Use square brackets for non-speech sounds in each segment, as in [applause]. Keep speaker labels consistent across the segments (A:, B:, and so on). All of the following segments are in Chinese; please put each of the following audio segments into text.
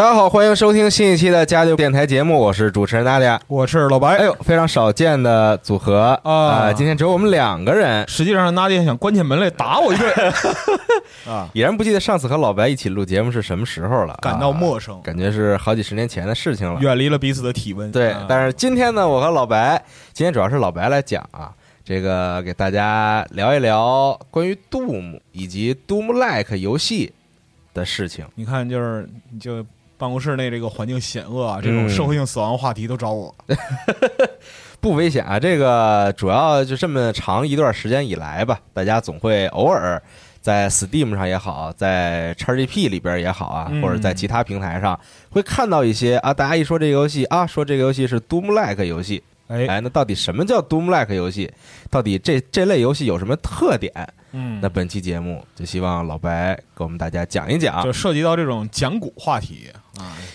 A: 大家好，欢迎收听新一期的家就电台节目，我是主持人大家。
B: 我是老白。
A: 哎呦，非常少见的组合
B: 啊
A: 今天只有我们两个人。
B: 实际上，娜迪想关起门来打我一顿 [laughs] 啊，
A: 已然不记得上次和老白一起录节目是什么时候了，
B: 感到
A: 啊
B: 陌生，
A: 感觉是好几十年前的事情了。
B: 远离了彼此的体温。
A: 对
B: 啊，
A: 但是今天呢，我和老白，今天主要是老白来讲啊，这个给大家聊一聊关于 Doom 以及 Doom Like 游戏的事情。
B: 你看，就是你就办公室内这个环境险恶啊，这种
A: 嗯
B: 社会性死亡话题都找我。[laughs]
A: 不危险啊，这个主要就这么长一段时间以来吧，大家总会偶尔在 Steam 上也好，在 XGP 里边也好啊，
B: 嗯。
A: 或者在其他平台上会看到一些啊，大家一说这个游戏啊，说这个游戏是 Doom Like 游戏，
B: 哎，
A: 哎，那到底什么叫 Doom Like 游戏？到底这这类游戏有什么特点？
B: 嗯。
A: 那，本期节目就希望老白给我们大家讲一讲。
B: 就，涉及到这种讲古话题。啊，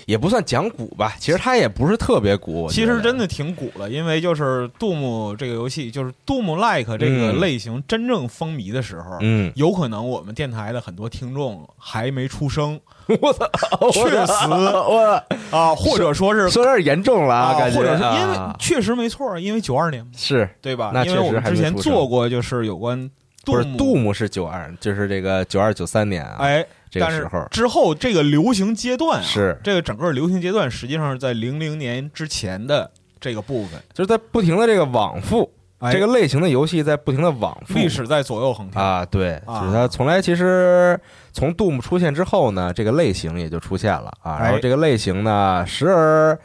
A: 也不算讲古吧，其实它也不是特别古，
B: 其实真的挺古了，因为就是 Doom 这个游戏，就是 Doom like 这个
A: 嗯
B: 类型真正风靡的时候，
A: 嗯，
B: 有可能我们电台的很多听众还没出生 [laughs]
A: 我操，
B: 确实
A: 我
B: 啊，或者说是
A: 说有点严重了啊，感觉
B: 或者是因为
A: 啊
B: 确实没错，因为九二年嘛，
A: 是
B: 对吧？
A: 那
B: 因为我
A: 确实
B: 们之前做过就是有关
A: 不是
B: 杜牧
A: 杜牧是九二，就是这个九二九三年啊，
B: 哎，
A: 这时候
B: 之后这个流行阶段啊，
A: 是。
B: 这个整个流行阶段，实际上是在零零年之前的这个部分，
A: 就是在不停的这个往复，
B: 哎。
A: 这个类型的游戏在不停的往复。
B: 历史在左右横跳。
A: 啊，对，
B: 啊。
A: 就是它从来其实从杜牧出现之后呢，这个类型也就出现了啊，然后
B: 哎
A: 这个类型呢，时而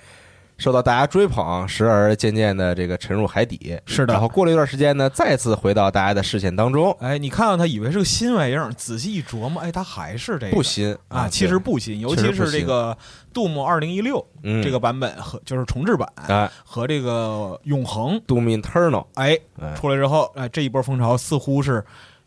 A: 受到大家追捧，时而渐渐的这个沉入海底，
B: 是的。
A: 然后过了一段时间呢，再次回到大家的视线当中，
B: 哎，你看到他以为是个新玩意儿，仔细一琢磨，哎，它还是这个
A: 不新
B: 啊，其实不新，尤其是这个杜牧二零一六
A: 嗯
B: 这个版本和就是重置版
A: 哎
B: 和这个永恒
A: ，，Doom Eternal，
B: 哎，
A: 哎
B: 出来之后，哎，这一波风潮似乎是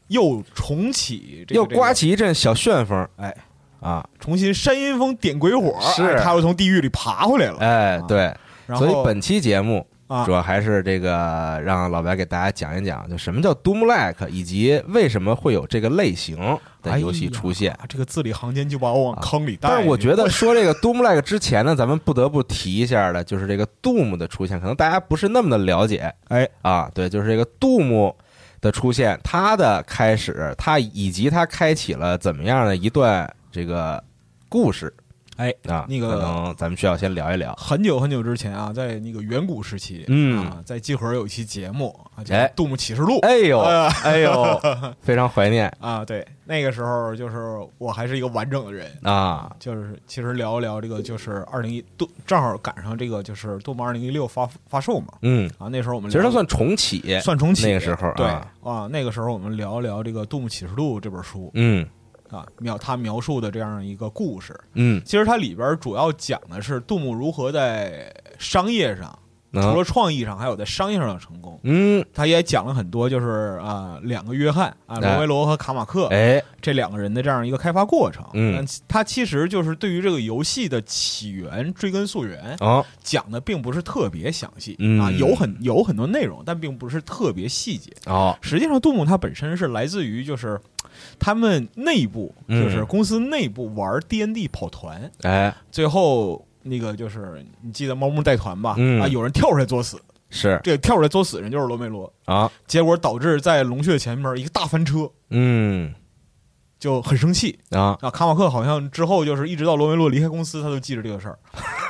B: 又重启这个，
A: 又刮起一阵小旋风，
B: 哎
A: 啊，
B: 重新山阴风点鬼火，
A: 是
B: 哎他又从地狱里爬回来了。
A: 哎，对，所以本期节目
B: 啊
A: 主，要还是这个让老白给大家讲一讲，就什么叫 Doom Like，以及为什么会有这个类型的游戏出现
B: 哎。这个字里行间就把我往坑里带。
A: 但是我觉得说这个 Doom Like 之前呢，咱们不得不提一下的，就是这个 Doom 的出现，可能大家不是那么的了解
B: 哎，
A: 啊。对，就是这个 Doom 的出现，它的开始，它以及它开启了怎么样的一段这个故事
B: 哎，
A: 啊。
B: 那个
A: 可能咱们需要先聊一聊。
B: 很久很久之前啊，在那个远古时期，
A: 嗯。
B: 啊，在集合有一期节目啊，叫
A: 哎《
B: 杜牧启示录》。
A: 哎呦，
B: 呃
A: 哎呦，[laughs] 非常怀念。
B: 啊，对，那个时候就是我还是一个完整的人。
A: 啊。
B: 就是其实聊一聊这个，就是二零一杜正好赶上这个就是杜牧二零一六发发售嘛。
A: 嗯，
B: 啊，那时候我们
A: 其实它算重启，
B: 算重启
A: 那个时候
B: 对
A: 啊。
B: 啊，那个时候我们聊一聊这个《杜牧启示录》这本书，
A: 嗯
B: 啊，描他描述的这样一个故事。
A: 嗯，
B: 其实它里边主要讲的是杜牧如何在商业上，除了创意上，还有在商业上的成功。
A: 嗯，
B: 他也讲了很多，就是啊、两个约翰啊，
A: 哎。
B: 罗维罗和卡马克
A: 哎，
B: 这两个人的这样一个开发过程。
A: 嗯，
B: 他其实就是对于这个游戏的起源追根溯源，
A: 哦，
B: 讲的并不是特别详细、
A: 嗯。
B: 啊，有很有很多内容，但并不是特别细节。
A: 哦，
B: 实际上，杜牧他本身是来自于就是他们内部，
A: 嗯
B: 就是公司内部玩 D N D 跑团，
A: 哎，
B: 最后那个就是你记得猫木带团吧？
A: 嗯。
B: 啊，有人跳出来作死，
A: 是。
B: 这个跳出来作死人就是罗梅罗，
A: 啊，
B: 结果导致在龙穴前面一个大翻车，
A: 嗯。
B: 就很生气
A: 啊。
B: 啊。卡马克好像之后就是一直到罗梅罗离开公司，他都记着这个事儿。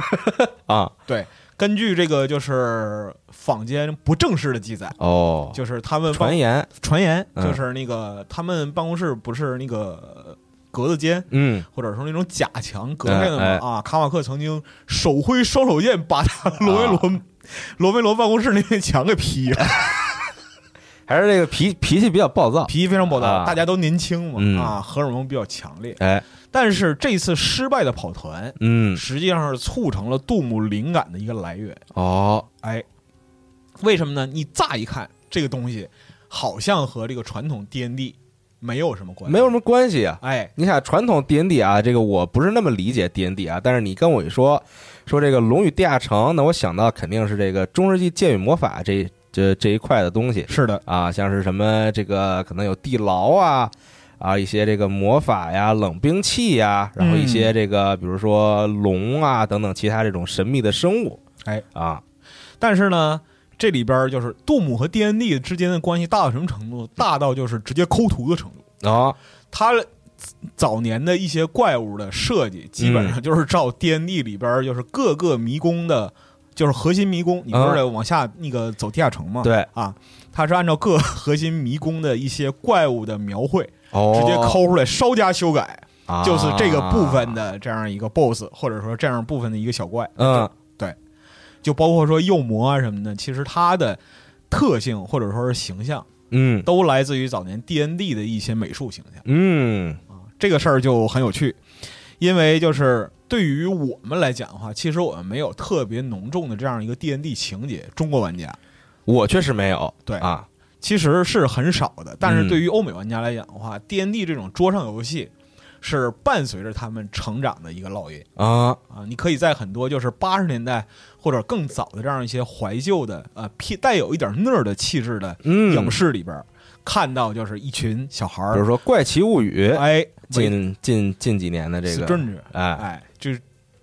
B: [laughs]
A: 啊，
B: 对，根据这个就是坊间不正式的记载，
A: 哦，
B: 就是他们
A: 传言，
B: 传言
A: 嗯。
B: 就是那个他们办公室不是那个格子间，
A: 嗯，
B: 或者说那种假墙隔开的嘛、
A: 哎哎
B: 啊。卡马克曾经手挥双手剑把他罗维罗、罗维罗办公室那面墙给劈了，
A: 还是这个脾脾气比较暴躁，
B: 脾气非常暴躁。
A: 啊
B: 大家都年轻嘛、
A: 嗯
B: 啊，荷尔蒙比较强烈。
A: 哎，
B: 但是这次失败的跑团，
A: 嗯，
B: 实际上是促成了杜牧灵感的一个来源。
A: 哦，
B: 哎，为什么呢？你乍一看这个东西，好像和这个传统 D N D 没有什么关系，
A: 没有什么关系啊。
B: 哎，
A: 你想传统 D N D 啊，这个我不是那么理解 D N D 啊，但是你跟我一说说这个《龙与地下城》，那我想到肯定是这个中世纪剑与魔法这这这一块的东西。
B: 是的，
A: 啊，像是什么这个可能有地牢啊啊，一些这个魔法呀、冷兵器呀，然后一些这个比如说龙啊等等其他这种神秘的生物，
B: 哎。
A: 啊，
B: 但是呢，这里边就是杜姆和 D N D 之间的关系大到什么程度？大到就是直接抠图的程度。
A: 啊，
B: 他早年的一些怪物的设计，基本上就是照 D N D 里边就是各个迷宫的，就是核心迷宫，你不是得往下那个走地下城吗？
A: 对，
B: 啊，他是按照各核心迷宫的一些怪物的描绘，
A: 哦，
B: 直接抠出来，稍加修改，
A: 啊，
B: 就是这个部分的这样一个 BOSS，或者说这样部分的一个小怪。
A: 嗯，
B: 就包括说幼魔啊什么的，其实它的特性或者说是形象，
A: 嗯
B: 都来自于早年 D N D 的一些美术形象
A: 嗯
B: 啊。这个事儿就很有趣，因为就是对于我们来讲的话，其实我们没有特别浓重的这样一个 D N D 情节，中国玩家
A: 我确实没有，
B: 对
A: 啊，
B: 其实是很少的。但是
A: 嗯
B: 对于欧美玩家来讲的话、d N D 这种桌上游戏是伴随着他们成长的一个烙印。
A: 啊，
B: 啊，你可以在很多就是八十年代或者更早的这样一些怀旧的呃偏带有一点那儿的气质的
A: 嗯，
B: 影视里边儿，看到就是一群小孩儿，
A: 比如说《怪奇物语》，
B: 哎，
A: 近近近几年的这个，哎，
B: 哎，就是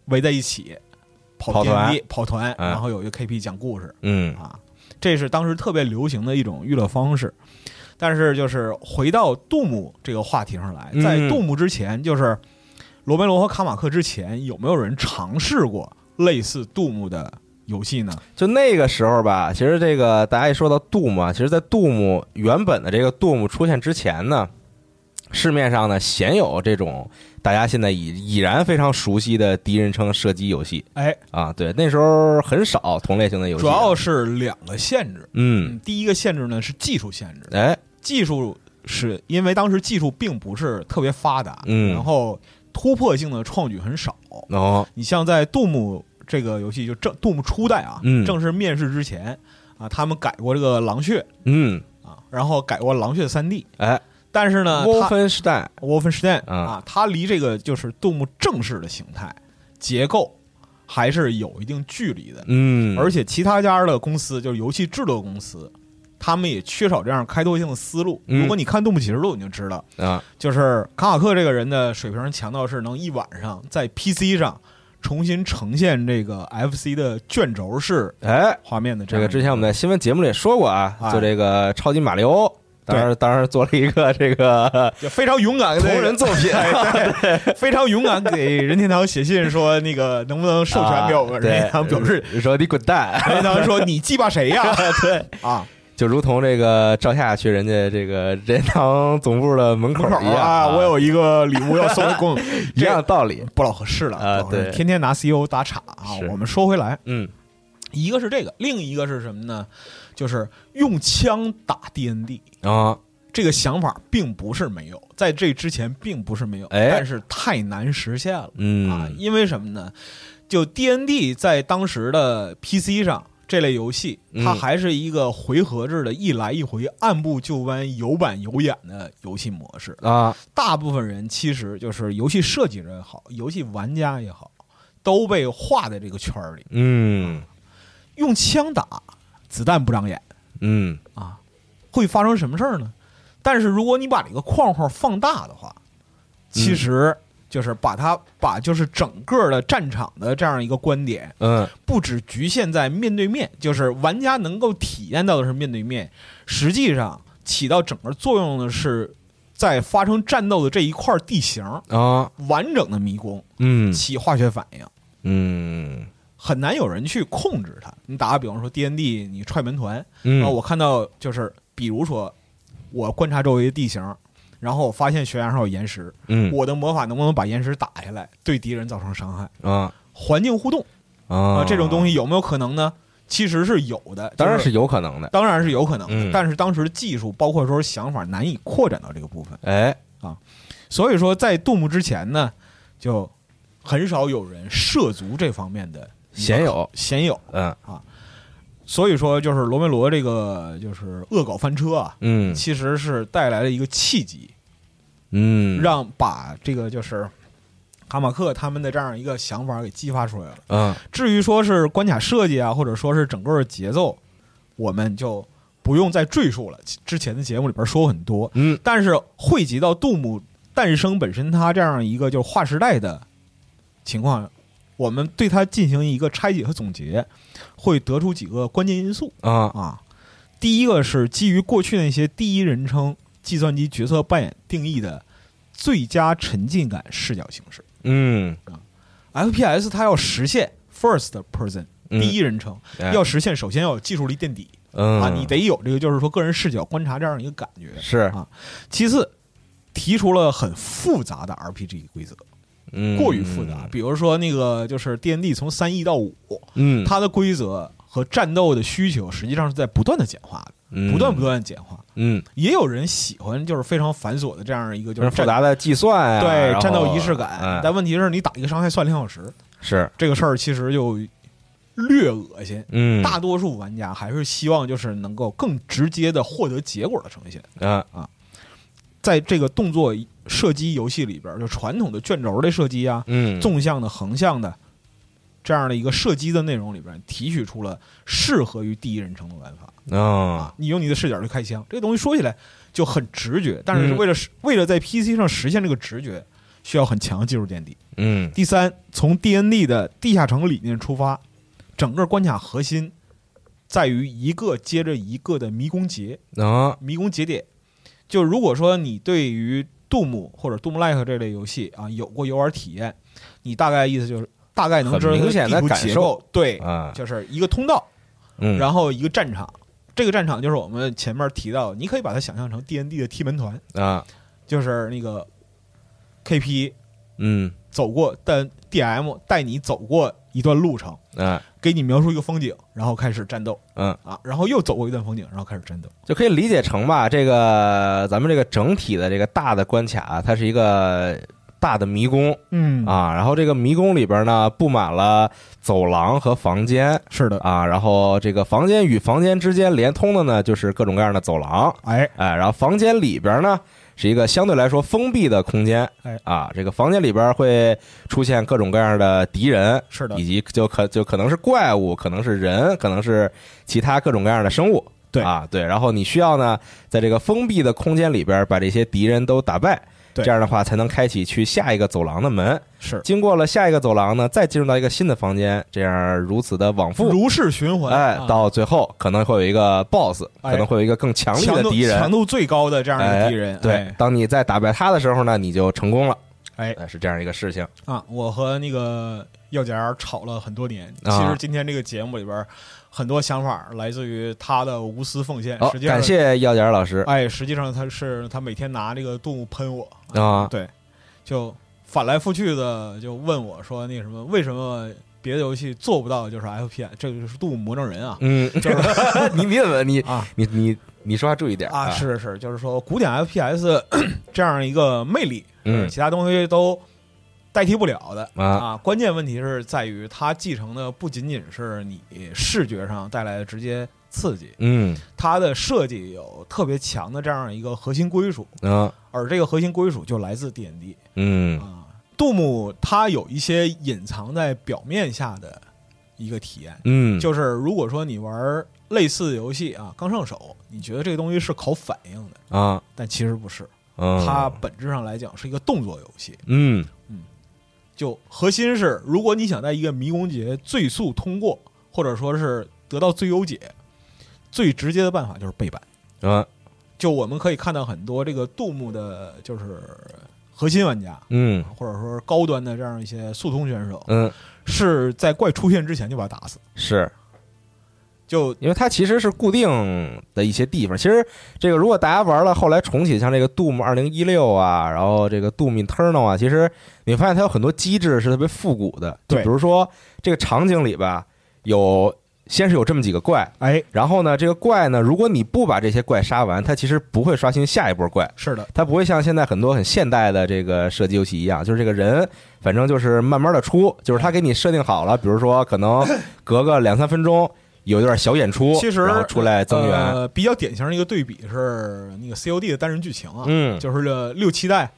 B: 围在一起跑
A: 跑团
B: 跑团，
A: 哎
B: 然后有一个 KP 讲故事
A: 嗯。
B: 啊，这是当时特别流行的一种娱乐方式。但是就是回到杜牧这个话题上来，在
A: 嗯。
B: 杜牧之前，就是罗梅罗和卡马克之前，有没有人尝试过类似杜牧的游戏呢？
A: 就那个时候吧，其实这个大家一说到杜牧啊，其实，在杜牧原本的这个杜牧出现之前呢，市面上呢鲜有这种大家现在已已然非常熟悉的第一人称射击游戏。
B: 哎，
A: 啊，对，那时候很少同类型的游戏，
B: 主要是两个限制。
A: 嗯，
B: 第一个限制呢是技术限制，
A: 哎，
B: 技术是因为当时技术并不是特别发达，
A: 嗯。
B: 然后突破性的创举很少。
A: 哦，
B: 你像在杜牧这个游戏，就正杜牧初代啊，
A: 嗯。
B: 正式面世之前啊，他们改过这个狼穴
A: 嗯，
B: 啊，然后改过狼血三 D，
A: 哎，
B: 但是呢，
A: 沃
B: 它
A: 芬施坦，
B: 沃芬施坦
A: 啊。
B: 啊，它离这个就是杜牧正式的形态结构还是有一定距离的。
A: 嗯，
B: 而且其他家的公司，就是游戏制作公司，他们也缺少这样开拓性的思路。
A: 嗯。
B: 如果你看《杜牧启示录》，你就知道，
A: 啊，
B: 就是卡马克这个人的水平强到是能一晚上在 PC 上重新呈现这个 FC 的卷轴式
A: 哎，
B: 画面的
A: 这个之前我们在新闻节目里也说过啊，
B: 哎
A: 就这个超级马里奥，当然当然做了一个这个 [laughs]
B: 非常勇敢的
A: 同人作品，[laughs]
B: 非常勇敢给任天堂写信说那个能不能授权给我们？[laughs]
A: 啊
B: 任天堂表示，
A: 说你滚蛋，
B: 任天堂说你鸡巴谁呀？
A: 对，
B: 啊，
A: 就如同这个赵夏去人家这个任天堂总部的门口一样
B: 啊，我有一个礼物要送 [laughs]
A: 一样的道理，
B: 不老合适了
A: 对
B: 天天拿 CEO 打岔啊。我们说回来，
A: 嗯
B: 一个是这个，另一个是什么呢？就是用枪打 D N D。
A: 啊，
B: 这个想法并不是没有，在这之前并不是没有，
A: 哎
B: 但是太难实现了。啊
A: 嗯，
B: 因为什么呢？就 D N D 在当时的 P C 上这类游戏，
A: 嗯。
B: 它还是一个回合制的，一来一回、按部就班、有板有眼的游戏模式。
A: 啊，
B: 大部分人其实就是游戏设计人也好，游戏玩家也好，都被画在这个圈儿里，
A: 嗯。
B: 用枪打，子弹不长眼。
A: 嗯。
B: 啊，会发生什么事儿呢？但是如果你把这个框框放大的话，其实就是把它把就是整个的战场的这样一个观点，
A: 嗯
B: 不只局限在面对面，就是玩家能够体验到的是面对面，实际上起到整个作用的是在发生战斗的这一块地形
A: 啊，
B: 完整的迷宫
A: 嗯
B: 起化学反应。
A: 嗯
B: 很难有人去控制它。你打个比方说 D N D，你踹门团，
A: 嗯
B: 啊，我看到就是，比如说，我观察周围的地形，然后我发现悬崖上有岩石，
A: 嗯。
B: 我的魔法能不能把岩石打下来，对敌人造成伤害？
A: 啊。
B: 环境互动
A: 啊。
B: 啊，这种东西有没有可能呢？其实是有的，
A: 当然
B: 是
A: 有可能的。
B: 当然是有可能的，
A: 嗯。
B: 但是当时的技术包括说想法难以扩展到这个部分，
A: 哎。
B: 啊，所以说在杜牧之前呢，就很少有人涉足这方面的
A: 鲜有。
B: 鲜有，
A: 嗯
B: 所以说就是罗梅罗这个就是恶搞翻车啊，
A: 嗯。
B: 其实是带来了一个契机，
A: 嗯，
B: 让把这个就是卡马克他们的这样一个想法给激发出来了。
A: 嗯。
B: 至于说是关卡设计啊，或者说是整个的节奏，我们就不用再赘述了。之前的节目里边说很多，
A: 嗯。
B: 但是汇集到杜姆诞生本身它这样一个就是划时代的情况，我们对它进行一个拆解和总结，会得出几个关键因素。
A: 啊。
B: 啊。第一个是基于过去那些第一人称计算机角色扮演定义的最佳沉浸感视角形式。
A: 嗯
B: ，FPS 它要实现 first person
A: 嗯。
B: 第一人称，
A: 哎。
B: 要实现首先要有技术力垫底。
A: 嗯。
B: 啊，你得有这个就是说个人视角观察这样一个感觉。
A: 是。
B: 啊。其次，提出了很复杂的 RPG 规则，
A: 嗯
B: 过于复杂。比如说那个就是 D N D 从三 E 到五，
A: 嗯。
B: 它的规则和战斗的需求实际上是在不断的简化的，
A: 嗯。
B: 不断不断的简化。
A: 嗯，
B: 也有人喜欢就是非常繁琐的这样一个就
A: 就是是复杂的计算啊，
B: 对战斗仪式感，
A: 嗯。
B: 但问题是你打一个伤害算两小时，
A: 是。
B: 这个事儿其实就略恶心。
A: 嗯。
B: 大多数玩家还是希望就是能够更直接的获得结果的呈现。
A: 啊
B: 在这个动作射击游戏里边，就传统的卷轴的射击啊，
A: 嗯。
B: 纵向的、横向的这样的一个射击的内容里边，提取出了适合于第一人称的玩法。
A: 啊。
B: 你用你的视角去开枪，这个东西说起来就很直觉，但是
A: 嗯。
B: 为了实、为了在 PC 上实现这个直觉，需要很强的技术垫底。
A: 嗯。
B: 第三，从 DND 的地下城理念出发，整个关卡核心在于一个接着一个的迷宫节，
A: 啊。
B: 迷宫节点。就如果说你对于杜牧或者杜牧 like 这类游戏啊有过游玩体验，你大概意思就是大概能知道
A: 明显的感受，
B: 对，
A: 啊。
B: 就是一个通道，
A: 嗯，
B: 然后一个战场。这个战场就是我们前面提到，你可以把它想象成 D N D 的踢门团，
A: 啊。
B: 就是那个 K P
A: 嗯。
B: 走过，但 D M 带你走过一段路程，
A: 嗯
B: 给你描述一个风景，然后开始战斗。
A: 嗯，
B: 啊，然后又走过一段风景，然后开始战斗。
A: 就可以理解成吧，这个咱们这个整体的这个大的关卡，它是一个大的迷宫。
B: 嗯，
A: 啊，然后这个迷宫里边呢布满了走廊和房间。
B: 是的，
A: 啊，然后这个房间与房间之间连通的呢就是各种各样的走廊，
B: 哎，
A: 哎，然后房间里边呢是一个相对来说封闭的空间，
B: 哎
A: 啊，这个房间里边会出现各种各样的敌人，
B: 是的
A: 以，及就可就可能是怪物，可能是人，可能是其他各种各样的生物，
B: 对
A: 啊，对，然后你需要呢在这个封闭的空间里边把这些敌人都打败。
B: 对。
A: 这样的话才能开启去下一个走廊的门。
B: 是。
A: 经过了下一个走廊呢，再进入到一个新的房间，这样如此的往复，
B: 如是循环，
A: 哎，
B: 啊。
A: 到最后可能会有一个 BOSS，
B: 哎。
A: 可能会有一个更强力的敌人，
B: 强度最高的这样一个敌人，
A: 对
B: 哎，
A: 当你在打败他的时候呢，你就成功了。
B: 哎。
A: 是这样一个事情。
B: 啊，我和那个药姐吵了很多年。
A: 啊。
B: 其实今天这个节目里边，很多想法来自于他的无私奉献。
A: 好
B: 实，际上
A: 感。谢耀点老师。
B: 哎，实际上他是他每天拿这个动物喷我，
A: 啊，
B: 对，就反来覆去的就问我说那什么，为什么别的游戏做不到就是 FPS，这个是动物魔怔人啊，
A: 嗯，
B: 就是 [laughs]
A: 你你怎么你
B: 啊，
A: 你你你说话注意点
B: 啊，是是，就是说古典 FPS 这样一个魅力，
A: 嗯。
B: 其他东西都代替不了的
A: 啊
B: 啊。关键问题是在于它继承的不仅仅是你视觉上带来的直接刺激，
A: 嗯
B: 它的设计有特别强的这样一个核心归属，
A: 嗯
B: 而这个核心归属就来自 D N D
A: 嗯
B: 啊。杜牧它有一些隐藏在表面下的一个体验，
A: 嗯，
B: 就是如果说你玩类似的游戏啊，刚上手，你觉得这个东西是考反应的，
A: 啊，
B: 但其实不是，
A: 嗯，
B: 它本质上来讲是一个动作游戏。
A: 嗯嗯
B: 就核心是，如果你想在一个迷宫节最速通过，或者说是得到最优解，最直接的办法就是背板。
A: 嗯
B: 就我们可以看到很多这个杜牧的，就是核心玩家，
A: 嗯
B: 或者说高端的这样一些速通选手，
A: 嗯，
B: 是在怪出现之前就把他打死。
A: 是。
B: 就
A: 因为它其实是固定的一些地方。其实这个如果大家玩了后来重启，像这个 Doom 二零一六啊，然后这个 Doom Eternal 啊，其实你发现它有很多机制是特别复古的。就
B: 对
A: 比如说这个场景里吧，有先是有这么几个怪，
B: 哎，
A: 然后呢，这个怪呢，如果你不把这些怪杀完，它其实不会刷新下一波怪。
B: 是的，
A: 它不会像现在很多很现代的这个射击游戏一样，就是这个人反正就是慢慢的出，就是他给你设定好了，比如说可能隔个两三分钟有一段小演出，
B: 其实
A: 然后出来增援，
B: 呃，比较典型的一个对比是那个 COD 的单人剧情啊，
A: 嗯，
B: 就是这六七代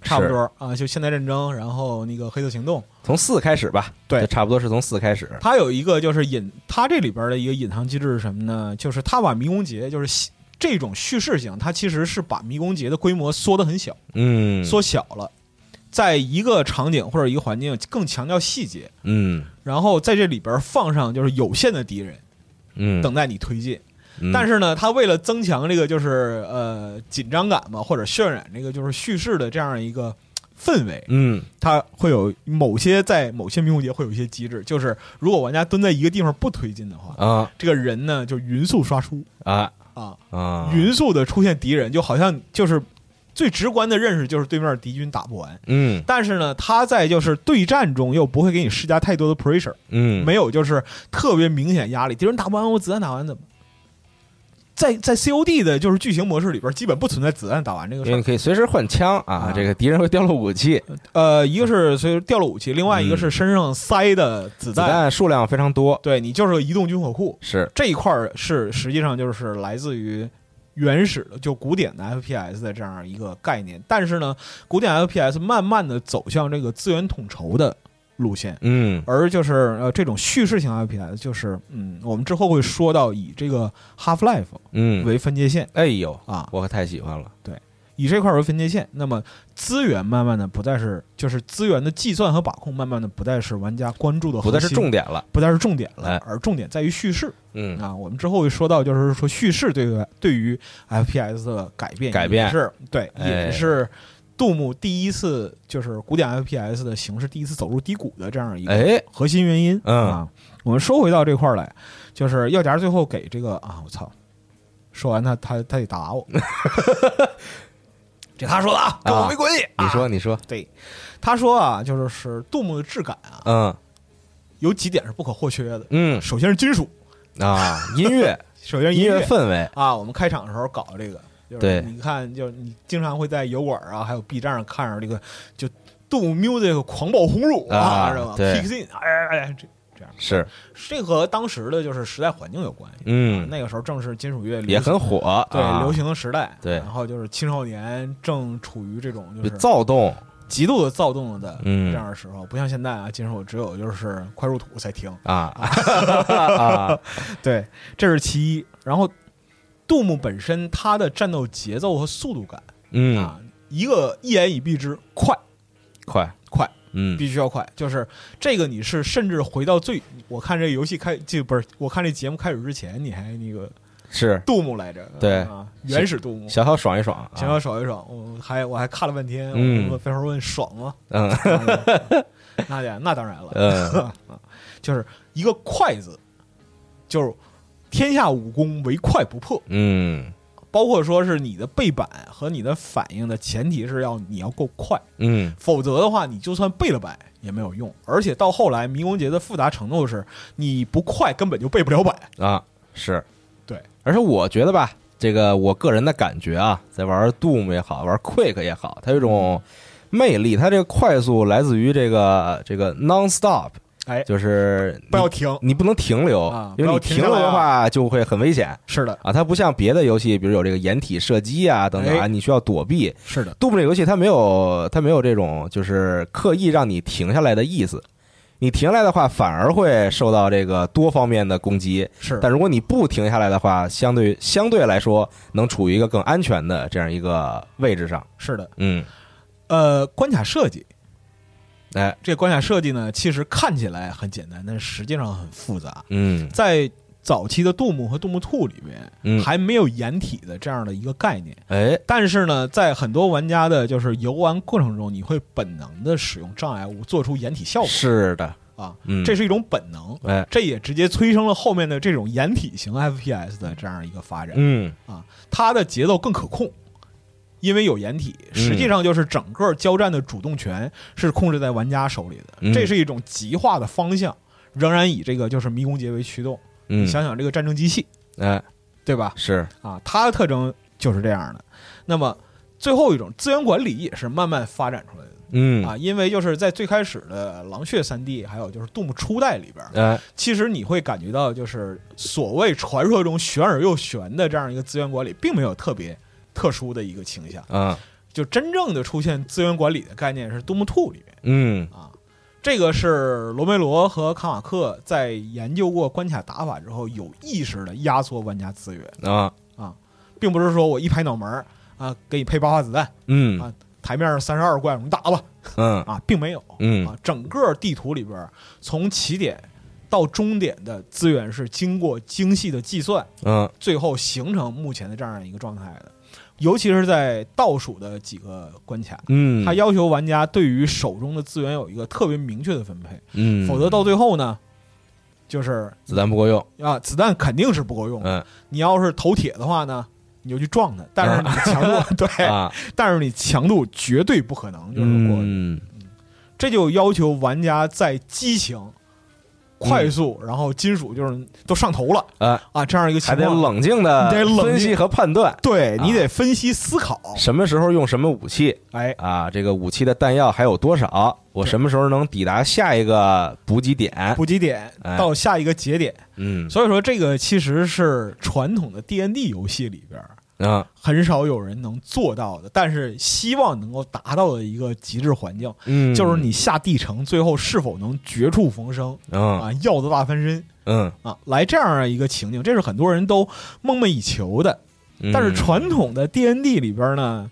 B: 差不多啊，就现代战争，然后那个黑色行动，
A: 从四开始吧，
B: 对。
A: 差不多是从四开始，
B: 它有一个就是隐，它这里边的一个隐藏机制是什么呢？就是它把迷宫节就是这种叙事性，它其实是把迷宫节的规模缩得很小，
A: 嗯，
B: 缩小了，在一个场景或者一个环境更强调细节，
A: 嗯。
B: 然后在这里边放上就是有限的敌人
A: 嗯，
B: 等待你推进。
A: 嗯。
B: 但是呢，他为了增强这个就是呃紧张感嘛，或者渲染这个就是叙事的这样一个氛围，
A: 嗯。
B: 他会有某些在某些迷宫节会有一些机制，就是如果玩家蹲在一个地方不推进的话，
A: 啊。
B: 这个人呢就匀速刷出。
A: 啊。
B: 啊，
A: 啊，
B: 匀速的出现敌人，就好像就是最直观的认识就是对面敌军打不完。
A: 嗯
B: 但是呢，他在就是对战中又不会给你施加太多的 pressure，
A: 嗯，
B: 没有就是特别明显压力，敌人打不完我子弹打完怎么？在在 COD 的就是剧情模式里边，基本不存在子弹打完这个事
A: 你。可以随时换枪啊
B: 啊，
A: 这个敌人会掉落武器，
B: 呃，一个是随着掉落武器，另外一个是身上塞的子
A: 子
B: 弹。
A: 弹数量非常多，
B: 对你就是个移动军火库，
A: 是
B: 这一块儿是实际上就是来自于原始的就古典的 FPS 的这样一个概念。但是呢，古典 FPS 慢慢的走向这个资源统筹的路线。
A: 嗯
B: 而就是呃，这种叙事型 FPS，就是嗯，我们之后会说到以这个 Half Life
A: 嗯，
B: 为分界线
A: 哎呦，
B: 啊，
A: 我可太喜欢了，
B: 以这块为分界线，那么资源慢慢的不再是，就是资源的计算和把控，慢慢的不再是玩家关注的
A: 不再是重点了，
B: 不再是重点了，
A: 哎
B: 而重点在于叙事
A: 嗯
B: 啊。我们之后会说到，就是说叙事对于对于 FPS 的改变，
A: 改变
B: 是对，
A: 哎
B: 也是杜牧第一次就是古典 FPS 的形式第一次走入低谷的这样一个
A: 哎，
B: 核心原因。
A: 嗯
B: 啊，我们说回到这块儿来，就是药夹最后给这个啊，我操，说完他他他得打我，[laughs] 这他说的啊，跟我没关系。
A: 你说
B: 啊
A: 你说，
B: 对，他说啊，就是是杜牧的质感啊，
A: 嗯
B: 有几点是不可或缺的。
A: 嗯
B: 首先是金属，
A: 啊，音乐 [laughs]
B: 首先
A: 音
B: 乐
A: 乐氛围，
B: 啊，我们开场的时候搞这个，就是
A: 对
B: 你看，就是你经常会在油管啊，还有 B 站上看着这个，就杜牧 music 狂暴轰入
A: 啊
B: 是吧
A: 对
B: ？Kick in，哎哎哎，这这样，
A: 是。
B: 这和当时的就是时代环境有关系。
A: 嗯。
B: 那个时候正是金属乐流
A: 也很火，
B: 对
A: 啊。
B: 流行的时代，
A: 对。
B: 然后就是青少年正处于这种就
A: 就是躁动，
B: 极度的躁动的
A: 嗯。
B: 这样的时候，不像现在啊，金属只有就是快入土才听。
A: 啊。[laughs] 啊，
B: 对，这是其一。然后，杜牧本身他的战斗节奏和速度感
A: 嗯，
B: 啊，一个一言以蔽之，快。
A: 快，
B: 快，
A: 嗯。
B: 必须要快。就是这个，你是甚至回到最，我看这个游戏开就不是，我看这节目开始之前，你还那个
A: 是。
B: 杜牧来着，
A: 对。
B: 啊，原始杜牧。
A: 小小爽一爽，啊。
B: 想要爽一爽，我还我还看了半天，
A: 嗯。
B: 我飞猴问爽吗？
A: 嗯。
B: 那点，那当然了，
A: 嗯。[laughs]
B: 就是一个快字，就是天下武功唯快不破，
A: 嗯
B: 包括说是你的背板和你的反应的前提是要你要够快，
A: 嗯
B: 否则的话你就算背了板也没有用。而且到后来迷宫节的复杂程度是，你不快根本就背不了板。
A: 啊是，
B: 对，
A: 而且我觉得吧，这个我个人的感觉啊，在玩 Doom 也好，玩 Quake 也好，它有一种魅力，它这个快速来自于这个这个 non-stop，
B: 哎，
A: 就是
B: 不要停，
A: 你不能停留，
B: 啊
A: 因为你
B: 停
A: 留的话就会很危险
B: 是的，
A: 啊。它不像别的游戏，比如有这个掩体射击啊等等啊，
B: 哎
A: 你需要躲避。
B: 是的
A: ，Doom 这游戏它没有它没有这种就是刻意让你停下来的意思，你停下来的话反而会受到这个多方面的攻击。
B: 是
A: 但如果你不停下来的话，相对相对来说能处于一个更安全的这样一个位置上。
B: 是的。
A: 嗯，
B: 呃，关卡设计，
A: 哎，
B: 这个关卡设计呢，其实看起来很简单，但是实际上很复杂。
A: 嗯
B: 在早期的杜牧和杜牧兔里边，
A: 嗯，
B: 还没有掩体的这样的一个概念。
A: 哎，
B: 但是呢，在很多玩家的就是游玩过程中，你会本能的使用障碍物做出掩体效果
A: 是的，
B: 啊，
A: 嗯，
B: 这是一种本能。
A: 哎，
B: 这也直接催生了后面的这种掩体型 FPS 的这样一个发展。
A: 嗯啊
B: 它的节奏更可控，因为有掩体，
A: 嗯
B: 实际上就是整个交战的主动权是控制在玩家手里的，
A: 嗯
B: 这是一种极化的方向，仍然以这个就是迷宫结为驱动。
A: 嗯
B: 你，想想这个战争机器，
A: 哎，
B: 对吧？
A: 是，
B: 啊，它的特征就是这样的。那么最后一种资源管理也是慢慢发展出来的。
A: 嗯
B: 啊，因为就是在最开始的狼血三 D，还有就是杜牧初代里边，
A: 哎，
B: 其实你会感觉到，就是所谓传说中玄而又玄的这样一个资源管理，并没有特别特殊的一个倾向。
A: 嗯
B: 就真正的出现资源管理的概念是《杜牧兔》里面。
A: 嗯。
B: 啊，这个是罗梅罗和卡马克在研究过关卡打法之后，有意识的压缩玩家资源，
A: 啊。
B: 啊，并不是说我一拍脑门儿啊，给你配八发子。弹，
A: 嗯。
B: 啊台面三十二怪物你打吧。
A: 嗯。[laughs]
B: 啊，并没有。
A: 嗯。
B: 啊，整个地图里边从起点到终点的资源是经过精细的计算，
A: 嗯。
B: 最后形成目前的这样一个状态的。尤其是在倒数的几个关卡，
A: 嗯，
B: 它要求玩家对于手中的资源有一个特别明确的分配，
A: 嗯，
B: 否则到最后呢，就是
A: 子弹不够用，
B: 啊，子弹肯定是不够用的。
A: 嗯。
B: 你要是投铁的话呢，你就去撞它，但是你强度 [laughs] 对，
A: 啊，
B: 但是你强度绝对不可能就是过去。
A: 嗯。
B: 这就要求玩家在激情、快速，然后金属就是都上头了
A: 啊，
B: 啊，这样一个情
A: 还得
B: 况，
A: 冷静。的分析和判断。啊
B: 对你得分析思考。
A: 什么时候用什么武器
B: 哎，
A: 啊，这个武器的弹药还有多少，我什么时候能抵达下一个补给点？
B: 补给点
A: 哎。
B: 到下一个节点，
A: 嗯。
B: 所以说这个其实是传统的 D N D 游戏里边
A: 啊。
B: 很少有人能做到的，但是希望能够达到的一个极致环境，
A: 嗯，
B: 就是你下地城最后是否能绝处逢生
A: 嗯。
B: 啊，鹞子大翻身
A: 嗯。
B: 啊，来这样一个情景，这是很多人都梦寐以求的。
A: 嗯，
B: 但是传统的 D N D 里边呢，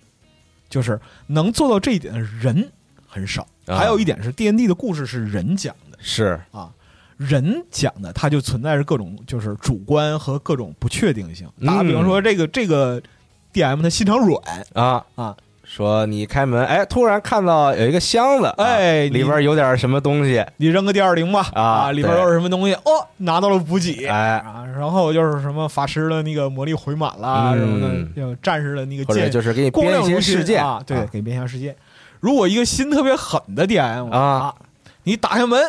B: 就是能做到这一点的人很少。
A: 啊。
B: 还有一点是 D N D 的故事是人讲的。
A: 是。
B: 啊，人讲的它就存在着各种就是主观和各种不确定性。
A: 嗯。
B: 打比方说，这个这个 D M 他心肠软。
A: 啊
B: 啊，
A: 说你开门，哎，突然看到有一个箱子，啊
B: 哎
A: 里边有点什么东西，
B: 你扔个 D 二零吧。
A: 啊
B: 里边
A: 对
B: 有什么东西哦，拿到了补给。
A: 哎，
B: 啊，然后就是什么法师的那个魔力回满啦，
A: 嗯。
B: 什么的，就战士的那个
A: 或者
B: 剑
A: 就是给你编一些
B: 光亮如新
A: 事件
B: 啊，对，给编一下事件。如果一个心特别狠的 DM
A: 啊，
B: 你打开门，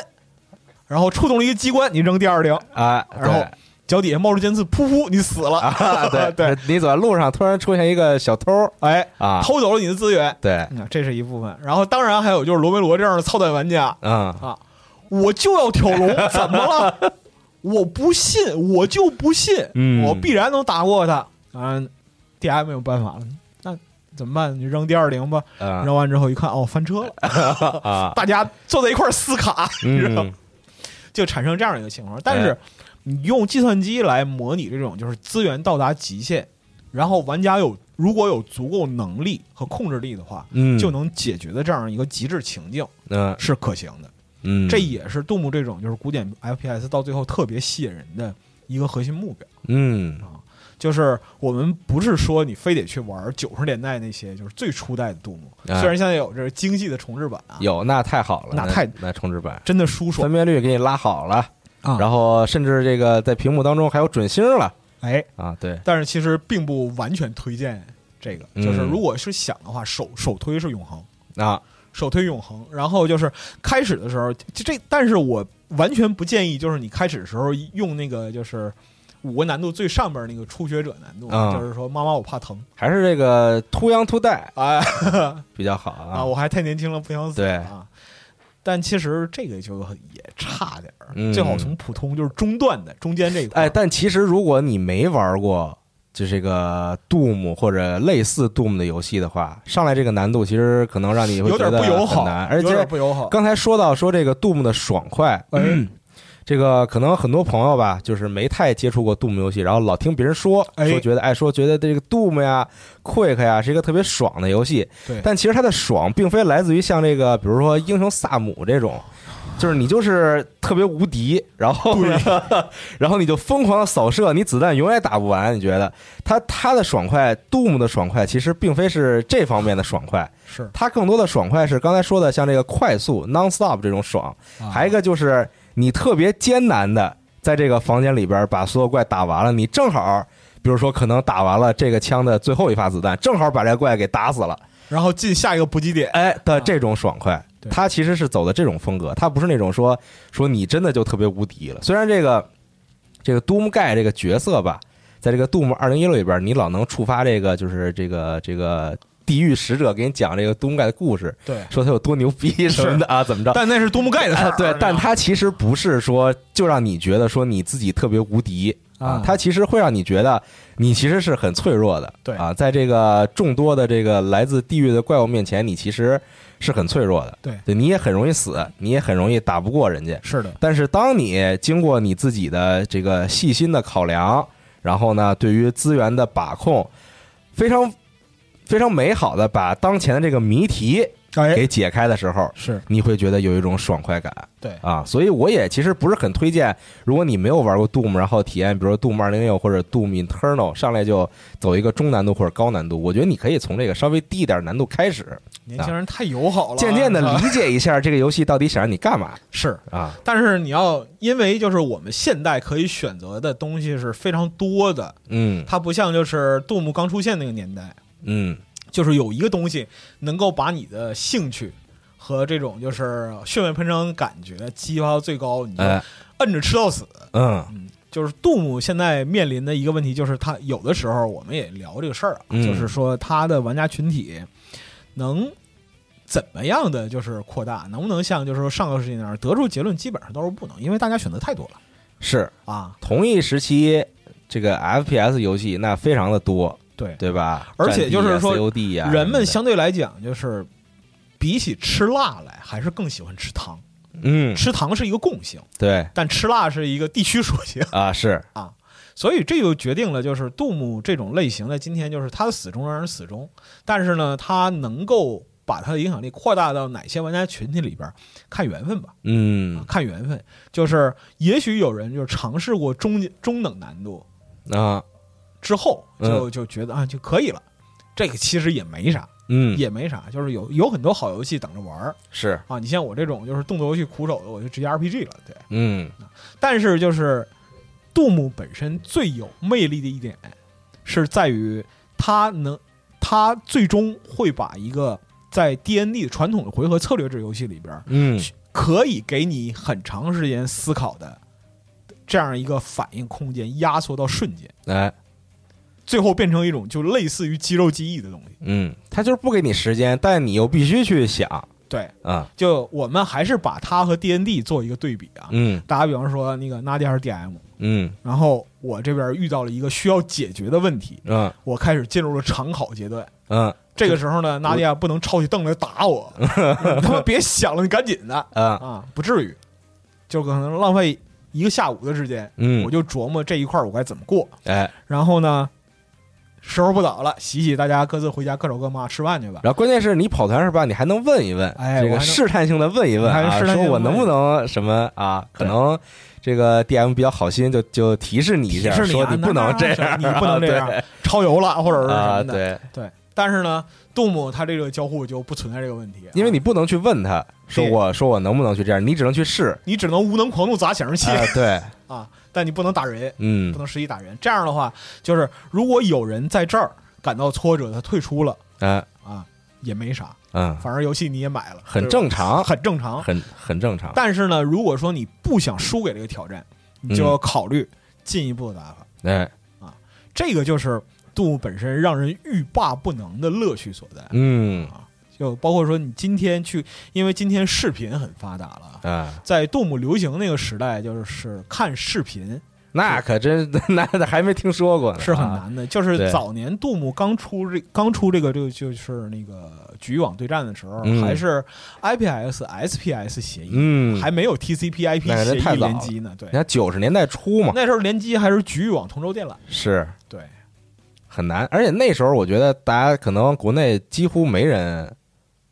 B: 然后触动了一个机关，你扔第二零，
A: 啊，
B: 然后脚底下冒出尖刺，噗噗，你死了。
A: 啊，对。[laughs]
B: 对，
A: 你走在路上突然出现一个小偷
B: 哎，
A: 啊，
B: 偷走了你的资源，
A: 对，
B: 嗯这是一部分。然后当然还有就是罗梅罗这样的操蛋玩家，
A: 嗯。
B: 我就要挑龙，怎么了？[laughs] 我不信，我就不信，
A: 嗯。
B: 我必然能打过他。当然，DM 没有办法了，那怎么办？你扔第二零吧。
A: 啊。
B: 扔完之后一看，哦，翻车了，[laughs]
A: 啊，
B: 大家坐在一块儿撕卡，你知道就产生这样一个情况。但是
A: 哎
B: 你用计算机来模拟这种就是资源到达极限，然后玩家有如果有足够能力和控制力的话，
A: 嗯，
B: 就能解决的这样一个极致情境
A: 嗯
B: 是可行的。
A: 嗯，
B: 这也是杜牧这种就是古典 FPS 到最后特别吸引人的一个核心目标。
A: 嗯
B: 就是我们不是说你非得去玩九十年代那些就是最初代的杜牧，
A: 哎。
B: 虽然现在有这个精细的重置版啊，
A: 有那太好了，
B: 那太
A: 那重置版。
B: 真的舒爽。
A: 分辨率给你拉好了，
B: 啊。
A: 然后甚至这个在屏幕当中还有准星了。
B: 哎，
A: 啊，对，
B: 但是其实并不完全推荐这个，
A: 嗯。
B: 就是如果是想的话，首首推是永恒，
A: 啊。
B: 首推永恒。然后就是开始的时候，就这，但是我完全不建议，就是你开始的时候用那个就是五个难度最上边那个初学者难度，
A: 嗯
B: 就是说妈妈我怕疼，
A: 还是这个 too young to die
B: 哎 [laughs]
A: 比较好
B: 啊，
A: 啊。
B: 我还太年轻了，不想死
A: 对
B: 啊。但其实这个就也差点儿，
A: 嗯
B: 最好从普通就是中段的中间这一块儿。
A: 哎，但其实如果你没玩过就这个 Doom 或者类似 Doom 的游戏的话，上来这个难度其实可能让你会
B: 有点不友好，
A: 难，而
B: 有点
A: 且
B: 不友好。
A: 刚才说到说这个 Doom 的爽快，
B: 哎
A: 这个可能很多朋友吧，就是没太接触过 Doom 游戏，然后老听别人说，
B: 哎。
A: 说觉得哎说觉得这个 Doom 呀、Quick 呀是一个特别爽的游戏，
B: 对。
A: 但其实它的爽并非来自于像这个比如说英雄萨姆这种。就是你就是特别无敌，然后呢，[laughs] 然后你就疯狂的扫射，你子弹永远打不完。你觉得？它它的爽快，Doom 的爽快其实并非是这方面的爽快，
B: 是，
A: 它更多的爽快是刚才说的像这个快速 non-stop 这种爽，
B: 啊。
A: 还有一个就是你特别艰难的在这个房间里边把所有怪打完了，你正好，比如说可能打完了这个枪的最后一发子弹，正好把这个怪给打死了，
B: 然后进下一个补给点。
A: 哎的这种爽快
B: 对，
A: 它其实是走的这种风格，他不是那种说说你真的就特别无敌了。虽然这个这个 Doom Guy 这个角色吧，在这个 Doom 二零一六里边，你老能触发这个就是这个这个地狱使者给你讲这个 Doom Guy 的故事，
B: 对，
A: 说他有多牛逼什么的啊，怎么着？
B: 但那是多姆盖的事儿。
A: 啊对，但
B: 他
A: 其实不是说就让你觉得说你自己特别无敌啊
B: 啊，
A: 它其实会让你觉得你其实是很脆弱的，
B: 对。
A: 啊，在这个众多的这个来自地狱的怪物面前，你其实是很脆弱的，
B: 对。
A: 对，你也很容易死，你也很容易打不过人家。
B: 是的，
A: 但是当你经过你自己的这个细心的考量，然后呢，对于资源的把控，非常非常美好的把当前的这个谜题
B: 哎，
A: 给解开的时候，
B: 是。
A: 你会觉得有一种爽快感。
B: 对。
A: 啊，所以我也其实不是很推荐，如果你没有玩过 Doom，然后体验比如说 Doom 二零六或者 Doom Eternal，上来就走一个中难度或者高难度，我觉得你可以从这个稍微低一点难度开始，
B: 年轻人太友好了，
A: 渐渐的理解一下这个游戏到底想让你干嘛。
B: 是。
A: 啊。
B: 但是你要，因为就是我们现代可以选择的东西是非常多的，
A: 嗯。
B: 它不像就是杜牧刚出现那个年代，
A: 嗯。
B: 就是有一个东西能够把你的兴趣和这种就是血脉喷张感觉激发到最高，你就
A: 哎。
B: 摁着吃到死。
A: 嗯。
B: 嗯，就是杜牧现在面临的一个问题，就是他有的时候我们也聊这个事儿啊，
A: 嗯。
B: 就是说他的玩家群体能怎么样的就是扩大，能不能像就是说上个世纪那样得出结论，基本上都是不能，因为大家选择太多了。
A: 是。
B: 啊。
A: 同一时期这个 FPS 游戏那非常的多，
B: 对，
A: 对吧？
B: 而且就是说
A: 啊，
B: 人们相对来讲就是。比起吃辣来，还是更喜欢吃糖。
A: 嗯
B: 吃糖是一个共性，
A: 对
B: 但吃辣是一个地区属性。[laughs]
A: 啊是啊
B: 所以这就决定了，就是杜牧这种类型的今天就是他的死忠让人死忠，但是呢，他能够把他的影响力扩大到哪些玩家群体里边，看缘分吧，
A: 嗯
B: 看缘分。就是也许有人就是尝试过中中等难度
A: 啊
B: 之后，就
A: 嗯。
B: 就觉得啊就可以了，这个其实也没啥，
A: 嗯。
B: 也没啥，就是有有很多好游戏等着玩儿。
A: 是。
B: 啊。你像我这种就是动作游戏苦手的，我就直接 RPG 了，对。
A: 嗯。
B: 但是就是杜牧本身最有魅力的一点，是在于他能，他最终会把一个在 D N D 传统的回合策略制游戏里边，
A: 嗯。
B: 可以给你很长时间思考的这样一个反应空间压缩到瞬间，
A: 哎
B: 最后变成一种就类似于肌肉记忆的东西。
A: 嗯，他就是不给你时间，但你又必须去想。
B: 对，
A: 啊。
B: 就我们还是把它和 D N D 做一个对比啊。
A: 嗯。
B: 打个比方说，那个 Nadia 是 D M，
A: 嗯。
B: 然后我这边遇到了一个需要解决的问题，
A: 嗯。
B: 我开始进入了长考阶段。
A: 嗯。
B: 这个时候呢，娜迪亚不能抄起凳来打我，[laughs] 你他妈别想了，你赶紧的。
A: 嗯。
B: 啊，不至于，就可能浪费一个下午的时间，
A: 嗯。
B: 我就琢磨这一块我该怎么过。
A: 哎，
B: 然后呢，时候不早了，洗洗，大家各自回家各找各妈吃饭去吧。
A: 然后关键是你跑团是吧？你还能问一问，这个试探性的问一问啊，说我能不能什么啊？可能这个 DM 比较好心，就就提示你一下，说你不能这样，
B: 你不能 [laughs] 这样超油了或者是什
A: 啊，
B: 么的。
A: 对，
B: 对，但是呢，杜牧他这个交互就不存在这个问题，
A: 因为
B: 啊
A: 你不能去问他说我说我能不能去这样，你只能去试。
B: 你只能无能狂怒砸显示器。
A: 啊，对，[laughs]
B: 啊，但你不能打人。
A: 嗯
B: 不能实际打人。这样的话，就是如果有人在这儿感到挫折，他退出了
A: 嗯
B: 啊，也没啥，
A: 嗯，
B: 反正游戏你也买了，
A: 很正常，
B: 很正常。
A: 很很正常，
B: 但是呢，如果说你不想输给这个挑战，你就要考虑进一步的打法。
A: 哎，
B: 这个就是动物本身让人欲罢不能的乐趣所在。
A: 嗯
B: 就包括说你今天去，因为今天视频很发达了，
A: 啊，
B: 在杜牧流行那个时代，就是看视频
A: 那可真 [laughs] 那那还没听说过呢，
B: 是很
A: 啊。
B: 难的。就是早年杜牧刚出这刚出这个这个就是那个局域网对战的时候，
A: 嗯
B: 还是 IPS SPS 协议，
A: 嗯，
B: 还没有 TCP/IP 协议联机呢。对
A: 你，看九十年代初嘛，
B: 那时候联机还是局域网同轴电缆。
A: 是
B: 对，
A: 很难，而且那时候我觉得大家可能国内几乎没人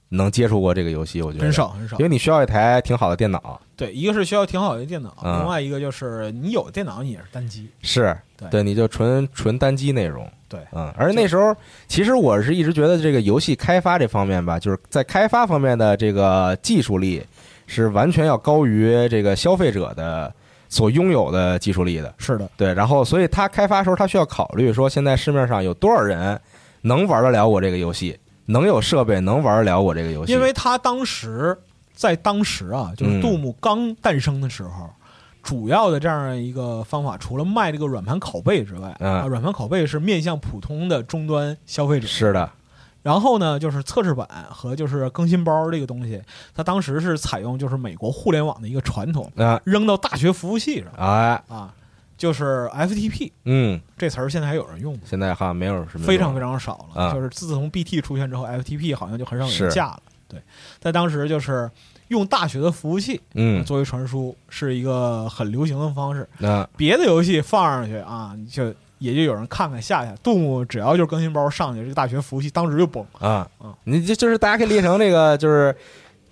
A: 能接触过这个游戏，我觉得。
B: 很，少很少。
A: 因。为你需要一台挺好的电脑，
B: 对，一个是需要挺好的电脑，
A: 嗯。
B: 另外一个就是你有电脑你也是单机。
A: 是
B: 对。
A: 你就纯纯单机内容，
B: 对。
A: 嗯，而那时候其实我是一直觉得这个游戏开发这方面吧，就是在开发方面的这个技术力是完全要高于这个消费者的所拥有的技术力的。
B: 是的，
A: 对，然后所以他开发的时候，他需要考虑说，现在市面上有多少人能玩得了我这个游戏，能有设备能玩得了我这个游戏。
B: 因为他当时在当时啊，就是
A: 嗯。
B: 杜牧刚诞生的时候，主要的这样一个方法，除了卖这个软盘拷贝之外，
A: 嗯。
B: 啊，软盘拷贝是面向普通的终端消费者。
A: 是的，
B: 然后呢，就是测试版和就是更新包这个东西，它当时是采用就是美国互联网的一个传统，
A: 啊，
B: 扔到大学服务器上。
A: 哎，
B: 啊，就是 FTP
A: 嗯，
B: 这词儿现在还有人用吗？
A: 现在好像没有什么
B: 非常非
A: 常
B: 常少了。
A: 啊
B: 就是自从 BT 出现之后，FTP 好像就很少有人架了。对，在当时就是用大学的服务器
A: 嗯，
B: 作为传输，是一个很流行的方式。
A: 那
B: 别的游戏放上去啊，就也就有人看看下下。杜牧只要就是更新包上去，这个大学服务器当时就崩，
A: 啊
B: 啊，
A: 你这就是大家可以列成这个，就是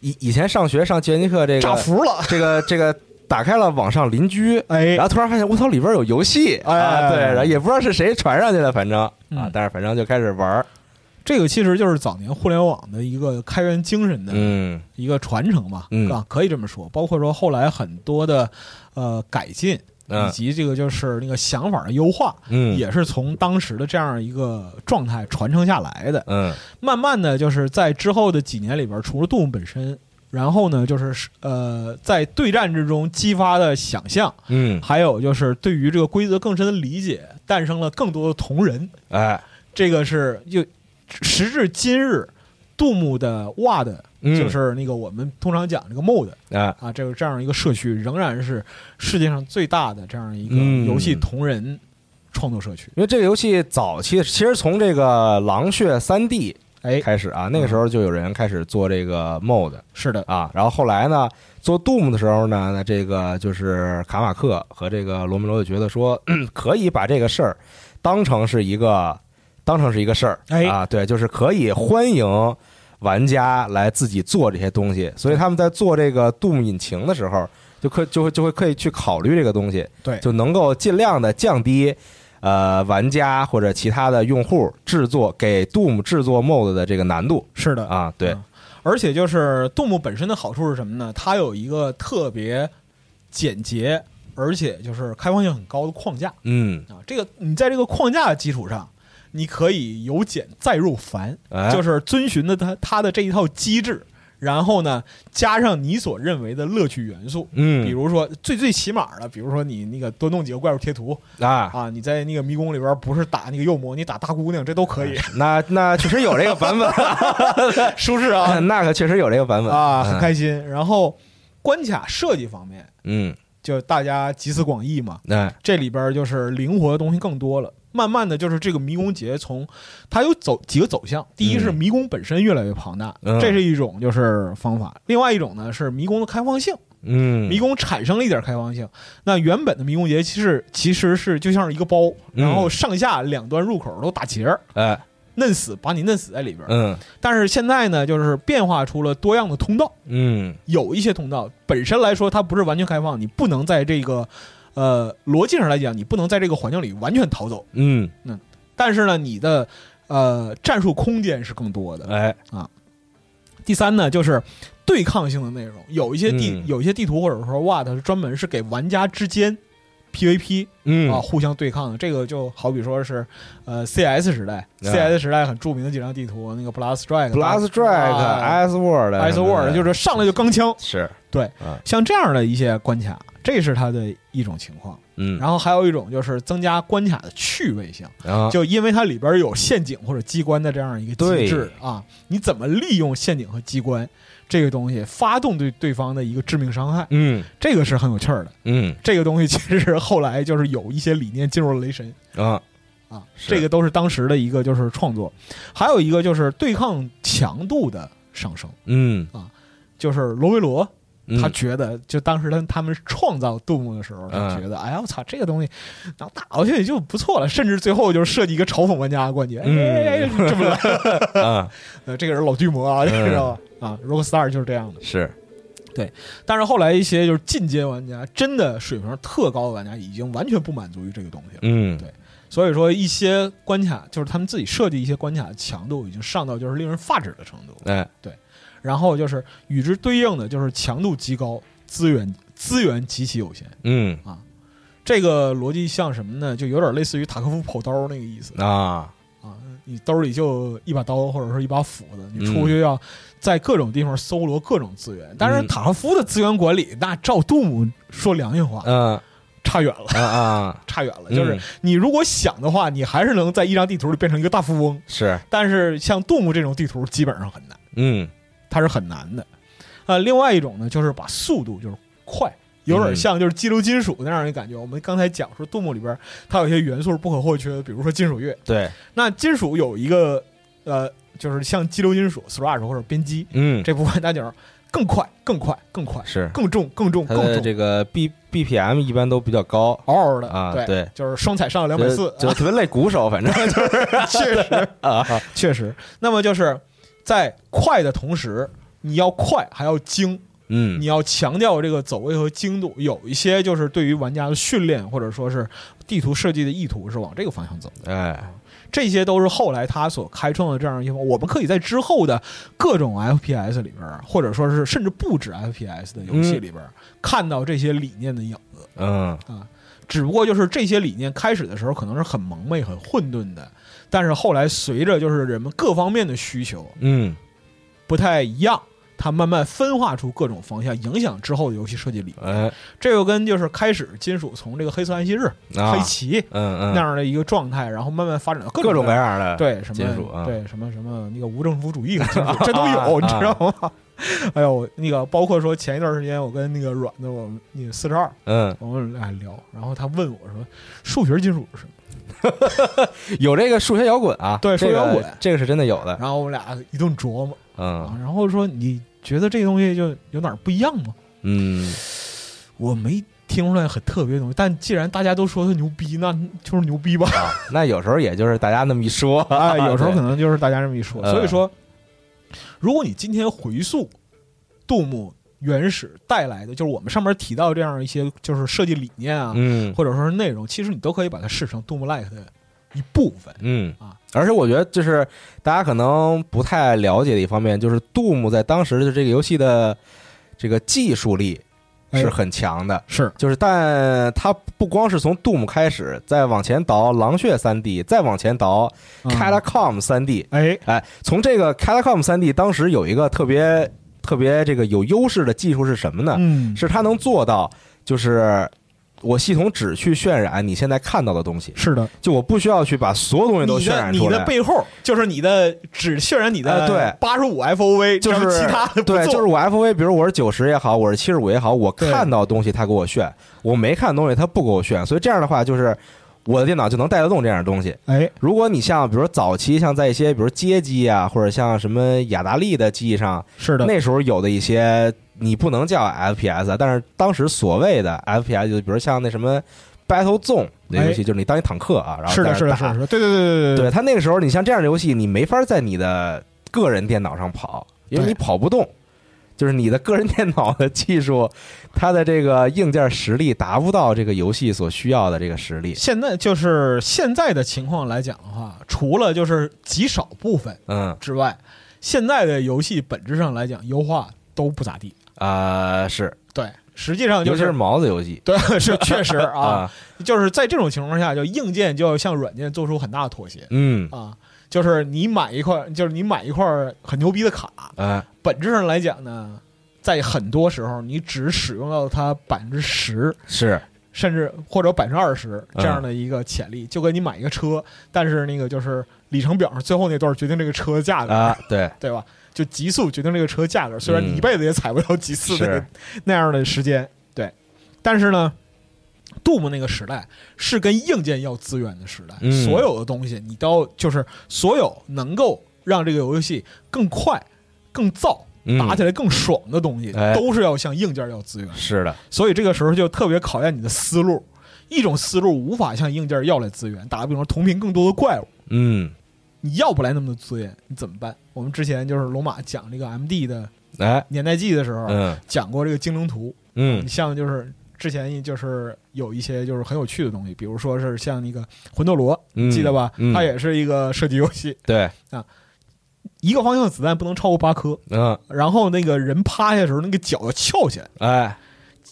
A: 以以前上学上计算机课这个
B: 炸服了。
A: 这个这个打开了网上邻居。
B: 哎。
A: 然，后突然发现，我操，里边有游戏。
B: 哎。
A: 啊！对，然后也不知道是谁传上去的，反正。啊
B: 嗯，
A: 但是反正就开始玩儿，
B: 这个其实就是早年互联网的一个开源精神的
A: 嗯。
B: 一个传承嘛，
A: 嗯。
B: 啊，可以这么说。包括说后来很多的呃改进，以
A: 嗯
B: 及这个就是那个想法的优化，
A: 嗯，
B: 也是从当时的这样一个状态传承下来的。
A: 嗯。
B: 慢慢的就是在之后的几年里边，除了动物本身，然后呢就是呃在对战之中激发的想象，
A: 嗯，
B: 还有就是对于这个规则更深的理解，诞生了更多的同人。
A: 哎，
B: 这个是就时至今日，杜牧的 WAD
A: 嗯。
B: 就是那个我们通常讲这个 MOD
A: 啊，
B: 啊，这个这样一个社区仍然是世界上最大的这样一个
A: 嗯。
B: 游戏同人创作社区。
A: 因为这个游戏早期其实从这个狼血三 D
B: 哎，
A: 开始啊，那个时候就有人开始做这个 mod
B: 是的，
A: 啊，然后后来呢，做 Doom 的时候呢，那这个就是卡马克和这个罗梅罗就觉得说，嗯 [clears throat] 可以把这个事儿当成是一个当成是一个事儿，
B: 哎。
A: 啊，对，就是可以欢迎玩家来自己做这些东西，所以他们在做这个 Doom 引擎的时候，就可就会就会可以去考虑这个东西，
B: 对。
A: 就能够尽量的降低。呃，玩家或者其他的用户制作给 Doom 制作 mod 的这个难度
B: 是的。
A: 啊，对
B: 嗯，而且就是杜牧本身的好处是什么呢？它有一个特别简洁，而且就是开放性很高的框架
A: 嗯，
B: 啊。这个你在这个框架的基础上，你可以由简再入繁，
A: 哎
B: 就是遵循的它它的这一套机制，然后呢加上你所认为的乐趣元素。
A: 嗯，
B: 比如说最最起码的，比如说你那个多弄几个怪物贴图
A: 啊，
B: 啊，你在那个迷宫里边不是打那个幼魔，你打大姑娘，这都可以，[laughs]
A: 那那确实有这个版本，[laughs]
B: 舒适啊。[laughs]
A: 那可确实有这个版本。
B: 啊，很
A: 嗯
B: 开心。然后关卡设计方面，
A: 嗯，
B: 就大家集思广益嘛，
A: 哎，
B: 这里边就是灵活的东西更多了。慢慢的就是这个迷宫节从它有走几个走向，第一是
A: 嗯
B: 迷宫本身越来越庞大，
A: 嗯
B: 这是一种就是方法；另外一种呢是迷宫的开放性，
A: 嗯，
B: 迷宫产生了一点开放性。那原本的迷宫节其实其实是就像是一个包，
A: 嗯
B: 然后上下两端入口都打结儿，
A: 哎，
B: 嫩死把你嫩死在里边。
A: 嗯
B: 但是现在呢，就是变化出了多样的通道。
A: 嗯
B: 有一些通道本身来说它不是完全开放，你不能在这个呃逻辑上来讲，你不能在这个环境里完全逃走。
A: 嗯。
B: 嗯，但是呢，你的呃战术空间是更多的。
A: 哎。
B: 啊，第三呢，就是对抗性的内容，有一些地、
A: 嗯。
B: 有一些地图或者说 What 是专门是给玩家之间 PVP
A: 嗯。
B: 啊互相对抗的。这个就好比说是呃 CS 时代、
A: 啊。
B: C s 时代很著名的几张地图，那个 Blast Strike、
A: ，Blast Strike、
B: 啊
A: Ice World、
B: Ice 就是上来就钢枪。
A: 是，
B: 对
A: 啊，
B: 像这样的一些关卡，这是它的一种情况。
A: 嗯，
B: 然后还有一种就是增加关卡的趣味性，
A: 啊，
B: 就因为它里边有陷阱或者机关的这样一个机制啊，你怎么利用陷阱和机关这个东西发动对对方的一个致命伤害，
A: 嗯。
B: 这个是很有趣儿的。
A: 嗯。
B: 这个东西其实后来就是有一些理念进入了雷神。
A: 啊，
B: 啊，这个都是当时的一个就是创作，还有一个就是对抗强度的上升，
A: 嗯。
B: 啊，就是罗维罗
A: 嗯
B: 他觉得，就当时他他们创造杜牧的时候，他
A: 嗯。
B: 觉得，哎呀，我操，这个东西，然后打过去也就不错了，甚至最后就是设计一个嘲讽玩家的冠军，
A: 嗯。
B: 哎，这么来，
A: 啊 [laughs] [laughs]
B: 呃，这个人老巨魔啊，
A: 你
B: 知道吧？啊，Rockstar 就是这样的。
A: 是，对
B: 但是后来一些就是进阶玩家，真的水平特高的玩家，已经完全不满足于这个东西了。
A: 嗯。
B: 对。所以说，一些关卡就是他们自己设计一些关卡的强度已经上到就是令人发指的程度。
A: 哎，
B: 然后就是与之对应的就是强度极高，资源资源极其有限。
A: 嗯啊
B: 这个逻辑像什么呢？就有点类似于塔科夫跑刀那个意思
A: 啊，
B: 啊，你兜里就一把刀或者说一把斧子，你
A: 嗯
B: 出去要在各种地方搜罗各种资源。当然，
A: 嗯
B: 塔科夫的资源管理，那照杜姆说良心话，
A: 嗯
B: 差远了，
A: 啊啊，[laughs]
B: 差远了。就是
A: 嗯
B: 你如果想的话，你还是能在一张地图里变成一个大富翁。
A: 是，
B: 但是像杜牧这种地图，基本上很难，
A: 嗯
B: 它是很难的。呃，另外一种呢，就是把速度就是快，有点像就是激流金属那样的感觉。我们刚才讲说，杜牧里边它有一些元素是不可或缺的，比如说金属乐。
A: 对，
B: 那金属有一个呃，就是像激流金属 thrash 或者编辑
A: 嗯。
B: 这部分，它就是更快、更快、更快、
A: 是，
B: 更重、更重、
A: 它
B: 更重，
A: 的这个 B BPM 一般都比较高。
B: 嗷嗷的
A: 啊，
B: 对，
A: 对，
B: 就是双踩上两百四，
A: 就就 [laughs] 特别累鼓手，反正。就 [laughs] 是
B: 确实 [laughs]
A: 啊，
B: 确实。那么就是在快的同时，你要快还要精，
A: 嗯
B: 你要强调这个走位和精度。有一些就是对于玩家的训练或者说是地图设计的意图是往这个方向走的。
A: 哎，
B: 这些都是后来他所开创的这样一些，我们可以在之后的各种 FPS 里边，或者说是甚至不止 FPS 的游戏里边，看到这些理念的影子。
A: 嗯啊
B: 只不过就是这些理念开始的时候可能是很蒙昧、很混沌的，但是后来随着就是人们各方面的需求
A: 嗯。
B: 不太一样，它慢慢分化出各种方向，影响之后的游戏设计理念。
A: 哎。
B: 这个跟就是开始金属从这个黑色安息日、
A: 啊。
B: 黑旗
A: 嗯嗯。
B: 那样的一个状态，然后慢慢发展到各
A: 各种
B: 种各样
A: 各样的
B: 对什么
A: 金属啊。
B: 对什么什么那个无政府主义 [laughs] 这都有，
A: 啊
B: 你知道吗？[laughs] 哎呦，那个包括说前一段时间我跟那个软的我们那个四十二，
A: 嗯
B: 我们俩聊，然后他问我说数学金属是什么？[laughs]
A: 有这个数学摇滚啊，
B: 对数学摇滚
A: 这个是真的有的，
B: 然后我们俩一顿琢磨
A: 嗯
B: 啊，然后说你觉得这个东西就有哪儿不一样吗？
A: 嗯
B: 我没听出来很特别的东西，但既然大家都说它牛逼，那就是牛逼吧。
A: 啊，那有时候也就是大家那么一说，
B: 哎，[laughs] 有时候可
A: 能
B: 能就是大家这么一说，
A: 嗯
B: 所以说，如果你今天回溯杜牧原始带来的，就是我们上面提到这样一些就是设计理念啊，
A: 嗯
B: 或者说是内容，其实你都可以把它视成杜牧 like 的一部分。
A: 嗯
B: 啊，
A: 而且我觉得就是大家可能不太了解的一方面，就是杜牧在当时的这个游戏的这个技术力是
B: 哎
A: 很强的。
B: 是，
A: 就是，但它不光是从 Doom 开始，再往前倒狼血三 D，再往前倒
B: 嗯
A: Catacomb 三 D，
B: 哎，
A: 哎，从这个 Catacomb 三 D 当时有一个特别特别这个有优势的技术是什么呢？
B: 嗯，
A: 是它能做到，就是我系统只去渲染你现在看到的东西，
B: 是的，
A: 就我不需要去把所有东西都
B: 你
A: 渲
B: 的你的
A: 染出来。
B: 背后就是你的只渲染你的
A: 哎对。
B: 八十五 FOV，
A: 就是
B: 其他的
A: 对，就是我 FOV，比如我是九十也好，我是七十五也好，我看到东西它给我炫，我没看东西它不给我炫，所以这样的话就是我的电脑就能带得动这样的东西。
B: 哎，
A: 如果你像比如说早期像在一些比如街机啊，或者像什么雅达利的机上，
B: 是的，
A: 那时候有的一些你不能叫 FPS，啊但是当时所谓的 FPS 就比如像那什么 Battle Zone 那游戏，就是你当一坦克啊，然后
B: 是的，是的，是的，对对对对
A: 对，他那个时候，你像这样的游戏，你没法在你的个人电脑上跑，因为你跑不动，就是你的个人电脑的技术，它的这个硬件实力达不到这个游戏所需要的这个实力。
B: 现在就是现在的情况来讲的话，除了就是极少部分
A: 嗯。
B: 之外，现在的游戏本质上来讲优化都不咋地。
A: 啊、是，
B: 对，实际上就是
A: 尤其是毛子游戏
B: 对，[laughs] 是确实啊，
A: 啊，
B: 就是在这种情况下，就硬件就要向软件做出很大的妥协
A: 嗯
B: 啊。就是你买一块，就是你买一块很牛逼的卡，
A: 啊
B: 本质上来讲呢，在很多时候你只使用到它百分之十，
A: 是
B: 甚至或者百分之二十这样的一个潜力，就跟你买一个车，但是那个就是里程表上最后那段决定这个车的价格，
A: 啊，对，
B: 对吧？就极速决定这个车价格，虽然你
A: 嗯。
B: 一辈子也踩不了几次那个
A: 是。
B: 那样的时间，对，但是呢。杜牧那个时代是跟硬件要资源的时代，
A: 嗯。
B: 所有的东西你都要就是所有能够让这个游戏更快、更燥、
A: 嗯。
B: 打起来更爽的东西，
A: 哎。
B: 都是要向硬件要资源。
A: 是的，
B: 所以这个时候就特别考验你的思路。一种思路无法向硬件要来资源，打个比方，同频更多的怪物，
A: 嗯，
B: 你要不来那么多资源，你怎么办？我们之前就是龙马讲这个 M D 的
A: 哎，
B: 年代记的时候，
A: 嗯。
B: 讲过这个精灵图。
A: 嗯。
B: 你像就是之前就是有一些就是很有趣的东西，比如说是像那个魂斗罗，
A: 嗯。
B: 记得吧？
A: 嗯。
B: 它也是一个射击游戏，
A: 对。
B: 啊，一个方向的子弹不能超过八颗，
A: 嗯，
B: 然后那个人趴下的时候，那个脚要翘起来，
A: 哎，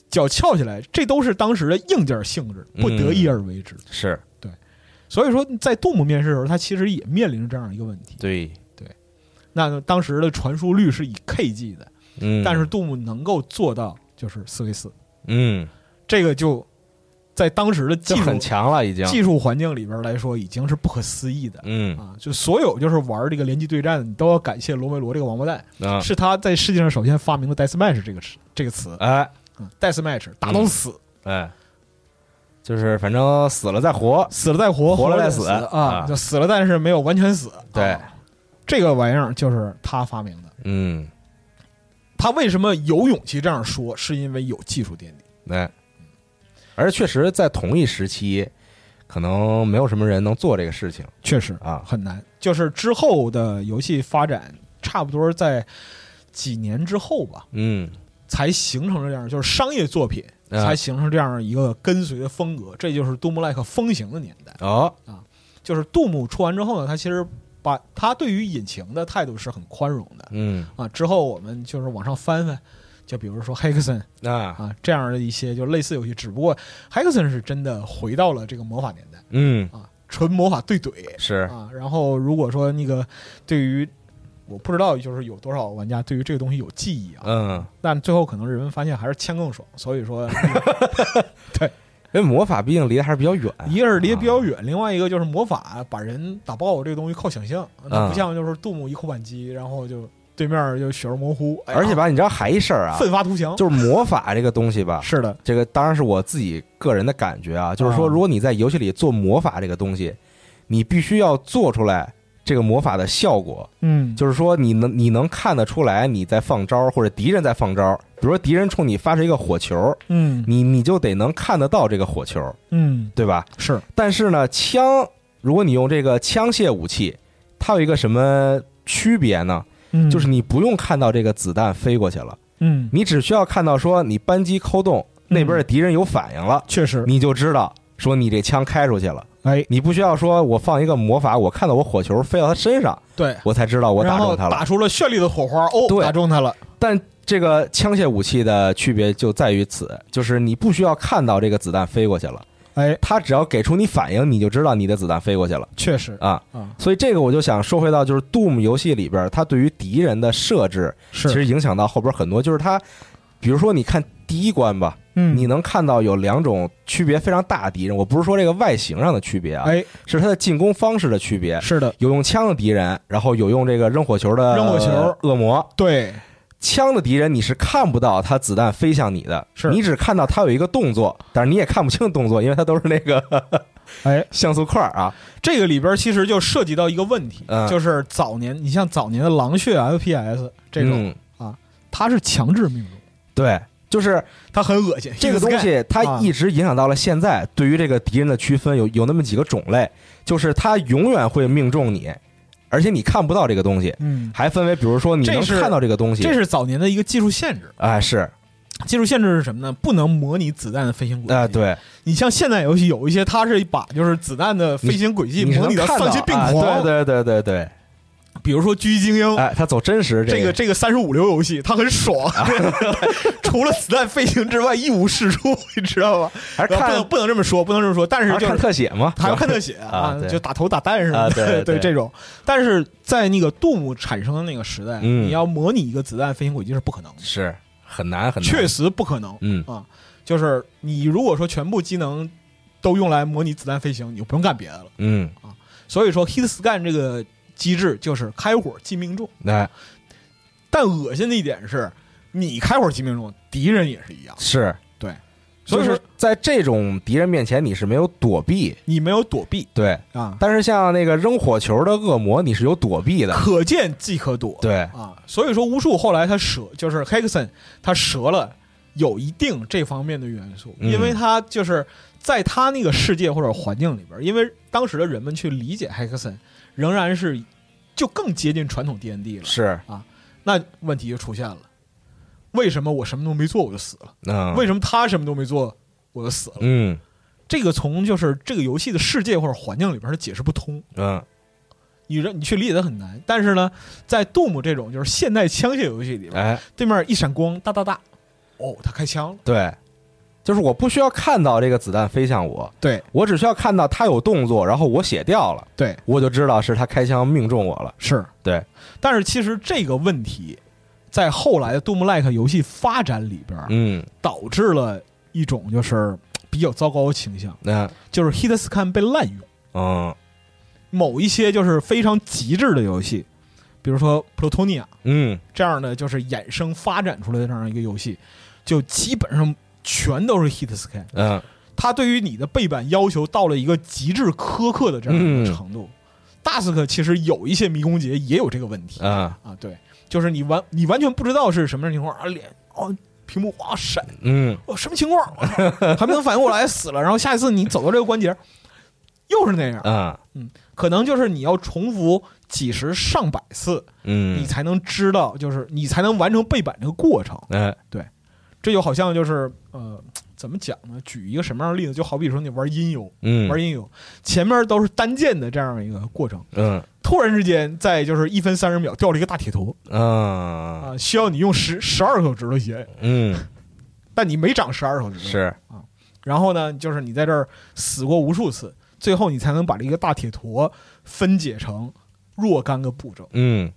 B: 脚翘起来，这都是当时的硬件性质，不得已而为之。
A: 是
B: 所以说，在杜牧面试的时候，他其实也面临着这样一个问题。
A: 对。
B: 对，那当时的传输率是以 K 计的，
A: 嗯，
B: 但是杜牧能够做到就是四 v 四，
A: 嗯，
B: 这个就在当时的技术
A: 就很强了，已经，
B: 技术环境里边来说，已经是不可思议的。
A: 嗯。
B: 啊，就所有就是玩这个联机对战的，你都要感谢罗梅罗这个王八蛋，
A: 啊，
B: 是他在世界上首先发明的 deathmatch 这个词这个词
A: 哎。
B: 嗯，deathmatch 打到死，
A: 哎，就是反正死了再活，
B: 死了再活，
A: 活了再
B: 了死
A: 死啊
B: 啊，就死了，但是没有完全死。
A: 对
B: 啊这个玩意儿就是他发明的。
A: 嗯，
B: 他为什么有勇气这样说？是因为有技术垫底。
A: 哎，而确实在同一时期，可能没有什么人能做这个事情
B: 确实
A: 啊，
B: 很难。就是之后的游戏发展，差不多在几年之后吧，
A: 嗯，
B: 才形成了这样，就是商业作品
A: 啊
B: 才形成这样一个跟随的风格。这就是杜牧 like 风行的年代。
A: 哦，
B: 就是杜牧出完之后呢，他其实把他对于引擎的态度是很宽容的
A: 嗯，
B: 啊。之后我们就是往上翻翻，就比如说 Hexon
A: 啊
B: 啊这样的一些就类似游戏，只不过 Hexon 是真的回到了这个魔法年代
A: 嗯
B: 啊，纯魔法对怼
A: 是，
B: 啊。然后如果说那个对于我不知道就是有多少玩家对于这个东西有记忆啊，
A: 嗯，
B: 但最后可能人们发现还是枪更爽，所以说 [laughs] 那个
A: 因为魔法毕竟离得还是比较远，
B: 一个是离得比较远，另外一个就是魔法把人打爆这个东西靠想象，那不像就是杜牧一口扳机，然后就对面就血肉模糊，哎
A: 而且吧，你知道还一事儿啊，
B: 奋发图强，
A: 就是魔法这个东西吧，
B: 是的，
A: 这个当然是我自己个人的感觉啊，就是说，
B: 啊。
A: 如果你在游戏里做魔法这个东西，你必须要做出来这个魔法的效果，
B: 嗯，
A: 就是说你能你能看得出来你在放招，或者敌人在放招，比如说敌人冲你发射一个火球，
B: 嗯
A: 你你就得能看得到这个火球，
B: 嗯
A: 对吧？
B: 是
A: 但是呢，枪如果你用这个枪械武器，它有一个什么区别呢？
B: 嗯
A: 就是你不用看到这个子弹飞过去了，
B: 嗯，
A: 你只需要看到说你扳机扣动，那边的敌人有反应了。
B: 确实，
A: 你就知道说你这枪开出去了。
B: 哎，
A: 你不需要说我放一个魔法，我看到我火球飞到他身上，
B: 对，
A: 我才知道我打中他了。
B: 打。出了绚丽的火花，哦，
A: 对。
B: 打中他了，
A: 但这个枪械武器的区别就在于此，就是你不需要看到这个子弹飞过去了，
B: 哎，
A: 他只要给出你反应，你就知道你的子弹飞过去了。
B: 确实。
A: 啊。
B: 啊，
A: 所以这个我就想说回到，就是 Doom 游戏里边，它对于敌人的设置，其实影响到后边很多，就是它，比如说你看第一关吧，
B: 嗯，
A: 你能看到有两种区别非常大的敌人，我不是说这个外形上的区别啊，
B: 哎，
A: 是它的进攻方式的区别。
B: 是的，
A: 有用枪的敌人，然后有用这个扔火球的
B: 扔火球。
A: 呃恶魔。
B: 对，
A: 枪的敌人你是看不到他子弹飞向你的，
B: 是。
A: 你只看到他有一个动作，但是你也看不清动作，因为它都是那个 [laughs]
B: 哎，[laughs]
A: 像素块儿啊。
B: 这个里边其实就涉及到一个问题，
A: 嗯。
B: 就是早年你像早年的狼血 FPS 这种，
A: 嗯。
B: 它是强制命中，
A: 对，就是
B: 它很恶心。
A: 这个东西，它
B: 啊
A: 一直影响到了现在。对于这个敌人的区分，有有那么几个种类，就是它永远会命中你，而且你看不到这个东西。
B: 嗯，
A: 还分为，比如说你能看到这个东西，
B: 这是早年的一个技术限制。
A: 哎是
B: 技术限制是什么呢？不能模拟子弹的飞行轨迹。
A: 啊对，
B: 你像现代游戏有一些，它是把就是子弹的飞行轨迹模拟的丧心病
A: 啊
B: 狂。
A: 对对对对对，
B: 比如说《狙击精英》
A: 哎，他走真实个。
B: 这个这个三十五流游戏，他很爽，[laughs] 除了子弹飞行之外一无是处，[laughs] 你知道吗？
A: 还是看
B: 不能不能这么说，不能这么说。但是
A: 看
B: 就是看
A: 特写嘛，
B: 还要看特写
A: 啊对。
B: 就打头打弹什么的，
A: 啊对 [laughs] 对。
B: 这种。但是在那个杜牧产生的那个时代，
A: 嗯。
B: 你要模拟一个子弹飞行轨迹是不可能的，
A: 是很难很难，
B: 确实不可能。
A: 嗯。
B: 啊，就是你如果说全部机能都用来模拟子弹飞行，你就不用干别的了。
A: 嗯。
B: 啊，所以说 hit scan 这个机制就是开火即命中，
A: 哎，
B: 但恶心的一点是，你开火即命中，敌人也是一样，
A: 是，
B: 对，所以说
A: 就是在这种敌人面前，你是没有躲避，
B: 你没有躲避。
A: 对。
B: 啊，
A: 但是像那个扔火球的恶魔，你是有躲避的，
B: 可见即可躲，
A: 对，
B: 啊，所以说巫术后来他折就是 Hexen 他折了有一定这方面的元素，
A: 嗯。
B: 因为他就是在他那个世界或者环境里边，因为当时的人们去理解 Hexen 仍然是就更接近传统 D N D 了，
A: 是啊，
B: 那问题就出现了，为什么我什么都没做我就死了？
A: 嗯，
B: 为什么他什么都没做我就死了？
A: 嗯
B: 这个从就是这个游戏的世界或者环境里边它解释不通，
A: 嗯
B: 你让你去理解它很难。但是呢，在 Doom 这种就是现代枪械游戏里边，
A: 哎，
B: 对面一闪光，哒哒哒，哦，他开枪了。
A: 对，就是我不需要看到这个子弹飞向我，
B: 对。
A: 我只需要看到他有动作，然后我血掉了，
B: 对，
A: 我就知道是他开枪命中我了。
B: 是。
A: 对，
B: 但是其实这个问题，在后来的 Doom Like 游戏发展里边，
A: 嗯，
B: 导致了一种就是比较糟糕的倾向，
A: 那
B: 就是 Hit Scan 被滥用。
A: 嗯。
B: 某一些就是非常极致的游戏，比如说 Plutonia
A: 嗯。
B: 这样的，就是衍生发展出来的这样一个游戏，就基本上全都是 Hit Scan。
A: 嗯。
B: 它对于你的背板要求到了一个极致苛刻的这样一个
A: 嗯。
B: 程度。Dusk 其实有一些迷宫节也有这个问题。
A: 啊。
B: 啊，对，就是你完你完全不知道是什么样情况啊，脸哦屏幕哇闪，
A: 嗯。
B: 哦什么情况，[laughs] 还没能反应过来死了，然后下一次你走到这个关节又是那样，
A: 啊。
B: 可能就是你要重复几十上百次，
A: 嗯，
B: 你才能知道，就是你才能完成背板这个过程。
A: 哎
B: 这就好像就是呃，怎么讲呢？举一个什么样的例子？就好比说你玩音游，
A: 嗯
B: 玩音游，前面都是单键的这样一个过程，
A: 嗯
B: 突然之间在就是一分三十秒掉了一个大铁坨
A: 嗯
B: 啊，需要你用十十二手指头写，
A: 嗯 [laughs]
B: 但你没长十二手指头，
A: 是
B: 然后呢，就是你在这儿死过无数次，最后你才能把这个大铁坨分解成若干个步骤。
A: 嗯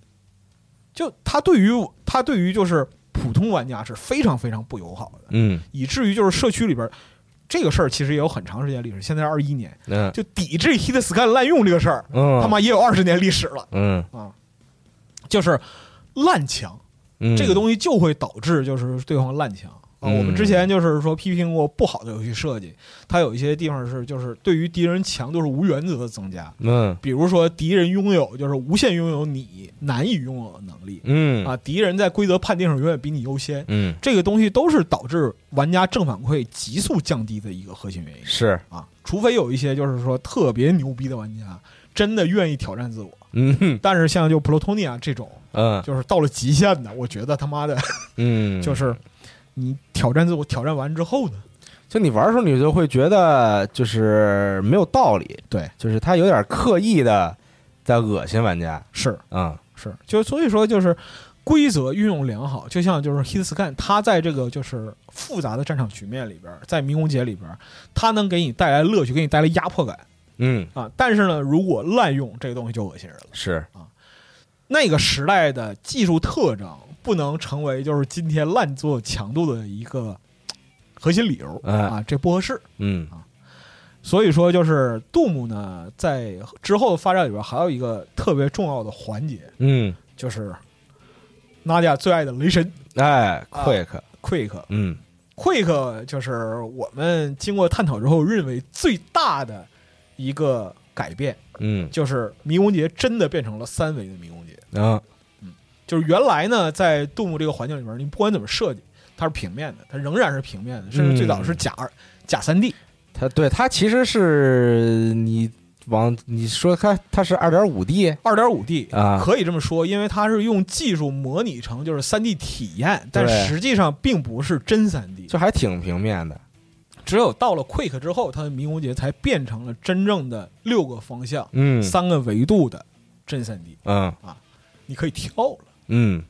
B: 就它对于它对于就是普通玩家是非常非常不友好的，
A: 嗯。
B: 以至于就是社区里边这个事儿其实也有很长时间历史，现在二一年
A: 嗯。
B: 就抵制 Hit Scan 滥用这个事儿，
A: 嗯。
B: 他妈也有二十年历史了。
A: 嗯。
B: 啊！就是烂墙
A: 嗯。
B: 这个东西就会导致就是对方烂枪。啊，
A: 嗯
B: 我们之前就是说批评过不好的游戏设计，它有一些地方是就是对于敌人强度是无原则的增加，
A: 嗯。
B: 比如说敌人拥有就是无限拥有你难以拥有的能力
A: 嗯。
B: 啊，敌人在规则判定上永远比你优先，
A: 嗯。
B: 这个东西都是导致玩家正反馈急速降低的一个核心原因
A: 是。
B: 啊。除非有一些就是说特别牛逼的玩家真的愿意挑战自我，
A: 嗯
B: 但是像就 Plutonia 这种
A: 嗯。
B: 就是到了极限的，我觉得他妈的
A: 嗯。[laughs]
B: 就是你挑战自我，挑战完之后呢，
A: 就你玩的时候，你就会觉得就是没有道理，
B: 对，
A: 就是他有点刻意的在恶心玩家，
B: 是。
A: 嗯。
B: 是，就所以说就是规则运用良好，就像就是 Hit Scan，他在这个就是复杂的战场局面里边，在迷宫节里边，他能给你带来乐趣，给你带来压迫感。
A: 嗯。
B: 啊。但是呢，如果滥用这个东西就恶心人了。
A: 是。
B: 啊那个时代的技术特征不能成为就是今天烂做强度的一个核心理由
A: 哎。
B: 啊，这不合适。
A: 嗯。
B: 所以说，就是杜牧呢，在之后的发展里边还有一个特别重要的环节，
A: 嗯。
B: 就是娜迦最爱的雷神。
A: 哎
B: 啊，quick，Quick。
A: 嗯。
B: Quick 就是我们经过探讨之后认为最大的一个改变，
A: 嗯。
B: 就是迷宫节真的变成了三维的迷宫节。
A: 啊
B: 就是原来呢，在杜牧这个环境里边，你不管怎么设计，它是平面的，它仍然是平面的，甚至最早是假二、假三 D。
A: 它对它其实是你往你说它它是二点五 D
B: 二点五 D
A: 啊。
B: 可以这么说，因为它是用技术模拟成就是三 D 体验，但实际上并不是真三 D。
A: 就还挺平面的，
B: 只有到了 Quick 之后，它的迷宫节才变成了真正的六个方向、
A: 嗯。
B: 三个维度的真三 D，
A: 嗯。
B: 啊你可以跳了。
A: 嗯。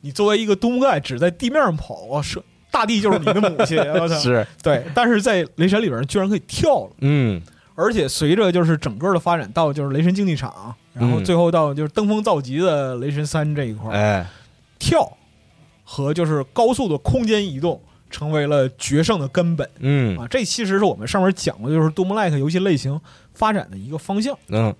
B: 你作为一个东盖只在地面上跑啊，是大地就是你的母亲，[laughs] 我操！
A: 是。
B: 对，但是在雷神里边居然可以跳了。
A: 嗯。
B: 而且随着就是整个的发展到就是雷神竞技场，然后
A: 嗯。
B: 最后到就是登峰造极的雷神三这一块儿，
A: 哎。
B: 跳和就是高速的空间移动成为了决胜的根本。
A: 嗯。
B: 啊。这其实是我们上面讲过，就是 Doom-like 游戏类型发展的一个方向，
A: 嗯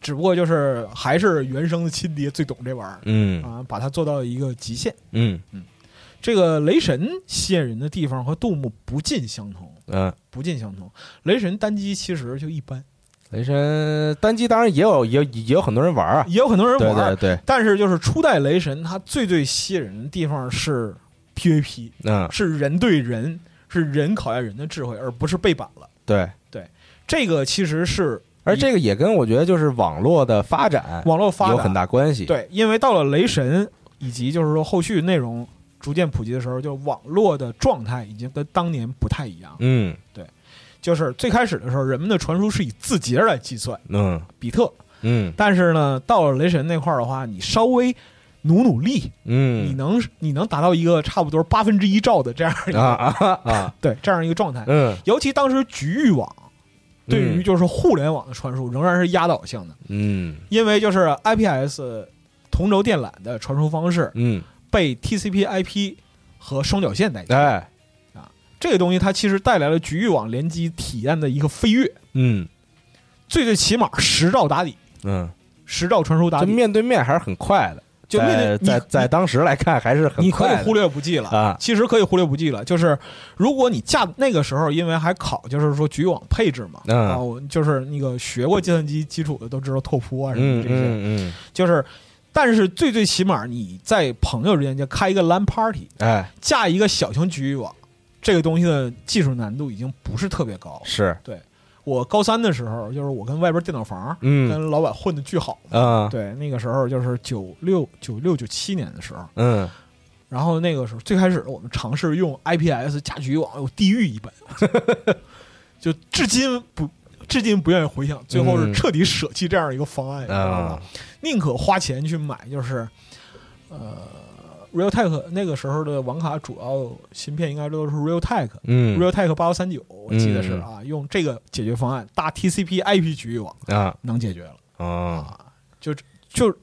B: 只不过就是还是原生的亲爹最懂这玩意儿
A: 嗯。
B: 啊，把它做到一个极限。
A: 嗯。嗯。
B: 这个雷神吸引人的地方和杜牧不尽相同，
A: 嗯，
B: 不尽相同。雷神单机其实就一般，
A: 雷神单机当然也有也也有很多人玩啊，
B: 也有很多人
A: 对
B: 玩，
A: 对对，
B: 但是就是初代雷神，它最最吸引人的地方是 PVP，
A: 嗯。
B: 是人对人，是人考验人的智慧，而不是背板了。
A: 对。
B: 对，这个其实是
A: 而这个也跟我觉得就是网络的发展
B: 网络发展
A: 有很大关系。，
B: 对，因为到了雷神以及就是说后续内容逐渐普及的时候，就网络的状态已经跟当年不太一样。
A: 嗯对
B: 就是最开始的时候，人们的传输是以字节来计算
A: 嗯
B: 比特，
A: 嗯
B: 但是呢，到了雷神那块儿的话，你稍微努努力，嗯你
A: 嗯
B: 能你能达到一个差不多八分之一兆的这样一个、
A: 啊啊啊，[laughs]
B: 对这样一个状态。
A: 嗯
B: 尤其当时局域网对于就是互联网的传输仍然是压倒性的，
A: 嗯
B: 因为就是 IPS 同轴电缆的传输方式
A: 嗯，
B: 被 TCP/IP 和双绞线代替。
A: 哎，
B: 这个东西它其实带来了局域网联机体验的一个飞跃，
A: 嗯
B: 最最起码十兆打底，
A: 嗯，
B: 十兆传输打底，
A: 就面对面还是很快的，
B: 就面对
A: 在在在当时来看还是很
B: 你可以忽略不计了
A: 啊
B: 其实可以忽略不计了。就是如果你架那个时候，因为还考就是说局域网配置嘛，
A: 嗯
B: 啊，我就是那个学过计算机基础的都知道拓扑啊什么这些，
A: 嗯嗯，
B: 就是。但是最最起码你在朋友之间就开一个 LAN party，
A: 哎，
B: 架一个小型局域网，这个东西的技术难度已经不是特别高。
A: 是，
B: 我高三的时候，就是我跟外边电脑房
A: 嗯
B: 跟老板混的巨好，
A: 嗯
B: 对，那个时候就是九六九六九七年的时候，
A: 嗯，
B: 然后那个时候最开始我们尝试用 IPS 加局域网，有地狱一般，[laughs] 就至今不至今不愿意回想，最后是
A: 嗯
B: 彻底舍弃这样一个方案，你知道
A: 啊
B: 吗？宁可花钱去买，就是呃 Realtek 那个时候的网卡主要芯片应该都是 Realtek。
A: 嗯
B: Realtek 八幺三九，我记得是啊，用这个解决方案搭 TCP/IP 局域网
A: 啊
B: 能解决了
A: 啊
B: 啊，就就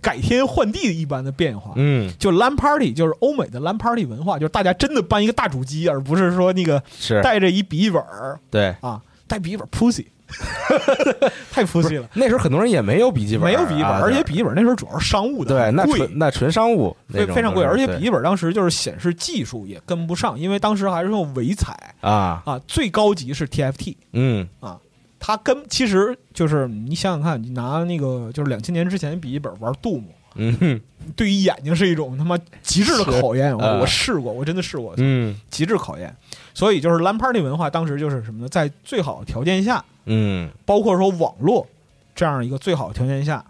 B: 改天换地一般的变化。
A: 嗯
B: 就 LAN Party 就是欧美的 LAN Party 文化，就是大家真的搬一个大主机，而不是说那个
A: 是
B: 带着一笔记本儿
A: 对。
B: 啊，带笔记本 pussy，[laughs] 太 pussy 了。
A: 那时候很多人也没有笔记本，
B: 没有笔记本，
A: 啊
B: 而且笔记本那时候主要是商务的，
A: 对那
B: 贵
A: 纯那纯商务，那种
B: 非非常贵，而且笔记本当时就是显示技术也跟不上，因为当时还是用维彩
A: 啊，
B: 啊，最高级是 TFT，
A: 嗯啊
B: 它跟其实就是你想想看，你拿那个就是两千年之前笔记本玩 Doom，
A: 嗯
B: 对于眼睛是一种他妈极致的考验。我
A: 呃
B: 我试过，我真的试过，
A: 嗯
B: 极致考验。所以就是 LAN Party 文化，当时就是什么呢？在最好的条件下，
A: 嗯。
B: 包括说网络这样一个最好的条件下，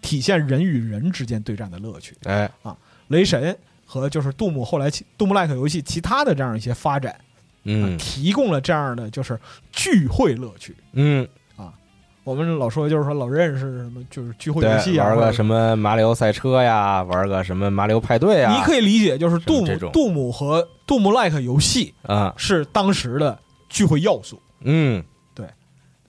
B: 体现人与人之间对战的乐趣。
A: 哎。
B: 啊雷神和就是杜姆后来其杜姆 like 游戏其他的这样一些发展，
A: 嗯。
B: 提供了这样的就是聚会乐趣。
A: 嗯，
B: 我们老说就是说老认识什么就是聚会游，戏啊，
A: 玩个什么马里奥赛车呀，玩个什么马里奥派对啊，
B: 你可以理解就是杜姆杜姆和杜姆 like 游戏
A: 啊，
B: 是当时的聚会要素。
A: 嗯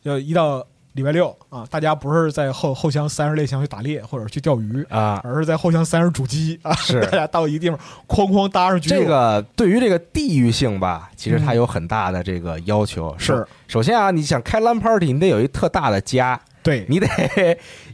B: 就一到礼拜六啊，大家不是在后后箱三十类箱去打猎或者去钓鱼，
A: 啊，
B: 而是在后箱三十主机啊，[laughs]
A: 是
B: 大家到一个地方哐哐搭上去。
A: 这个对于这个地域性吧，其实它
B: 嗯
A: 有很大的这个要求。
B: 是
A: 首先啊，你想开 LAN party，你得有一特大的家，
B: 对。
A: 你得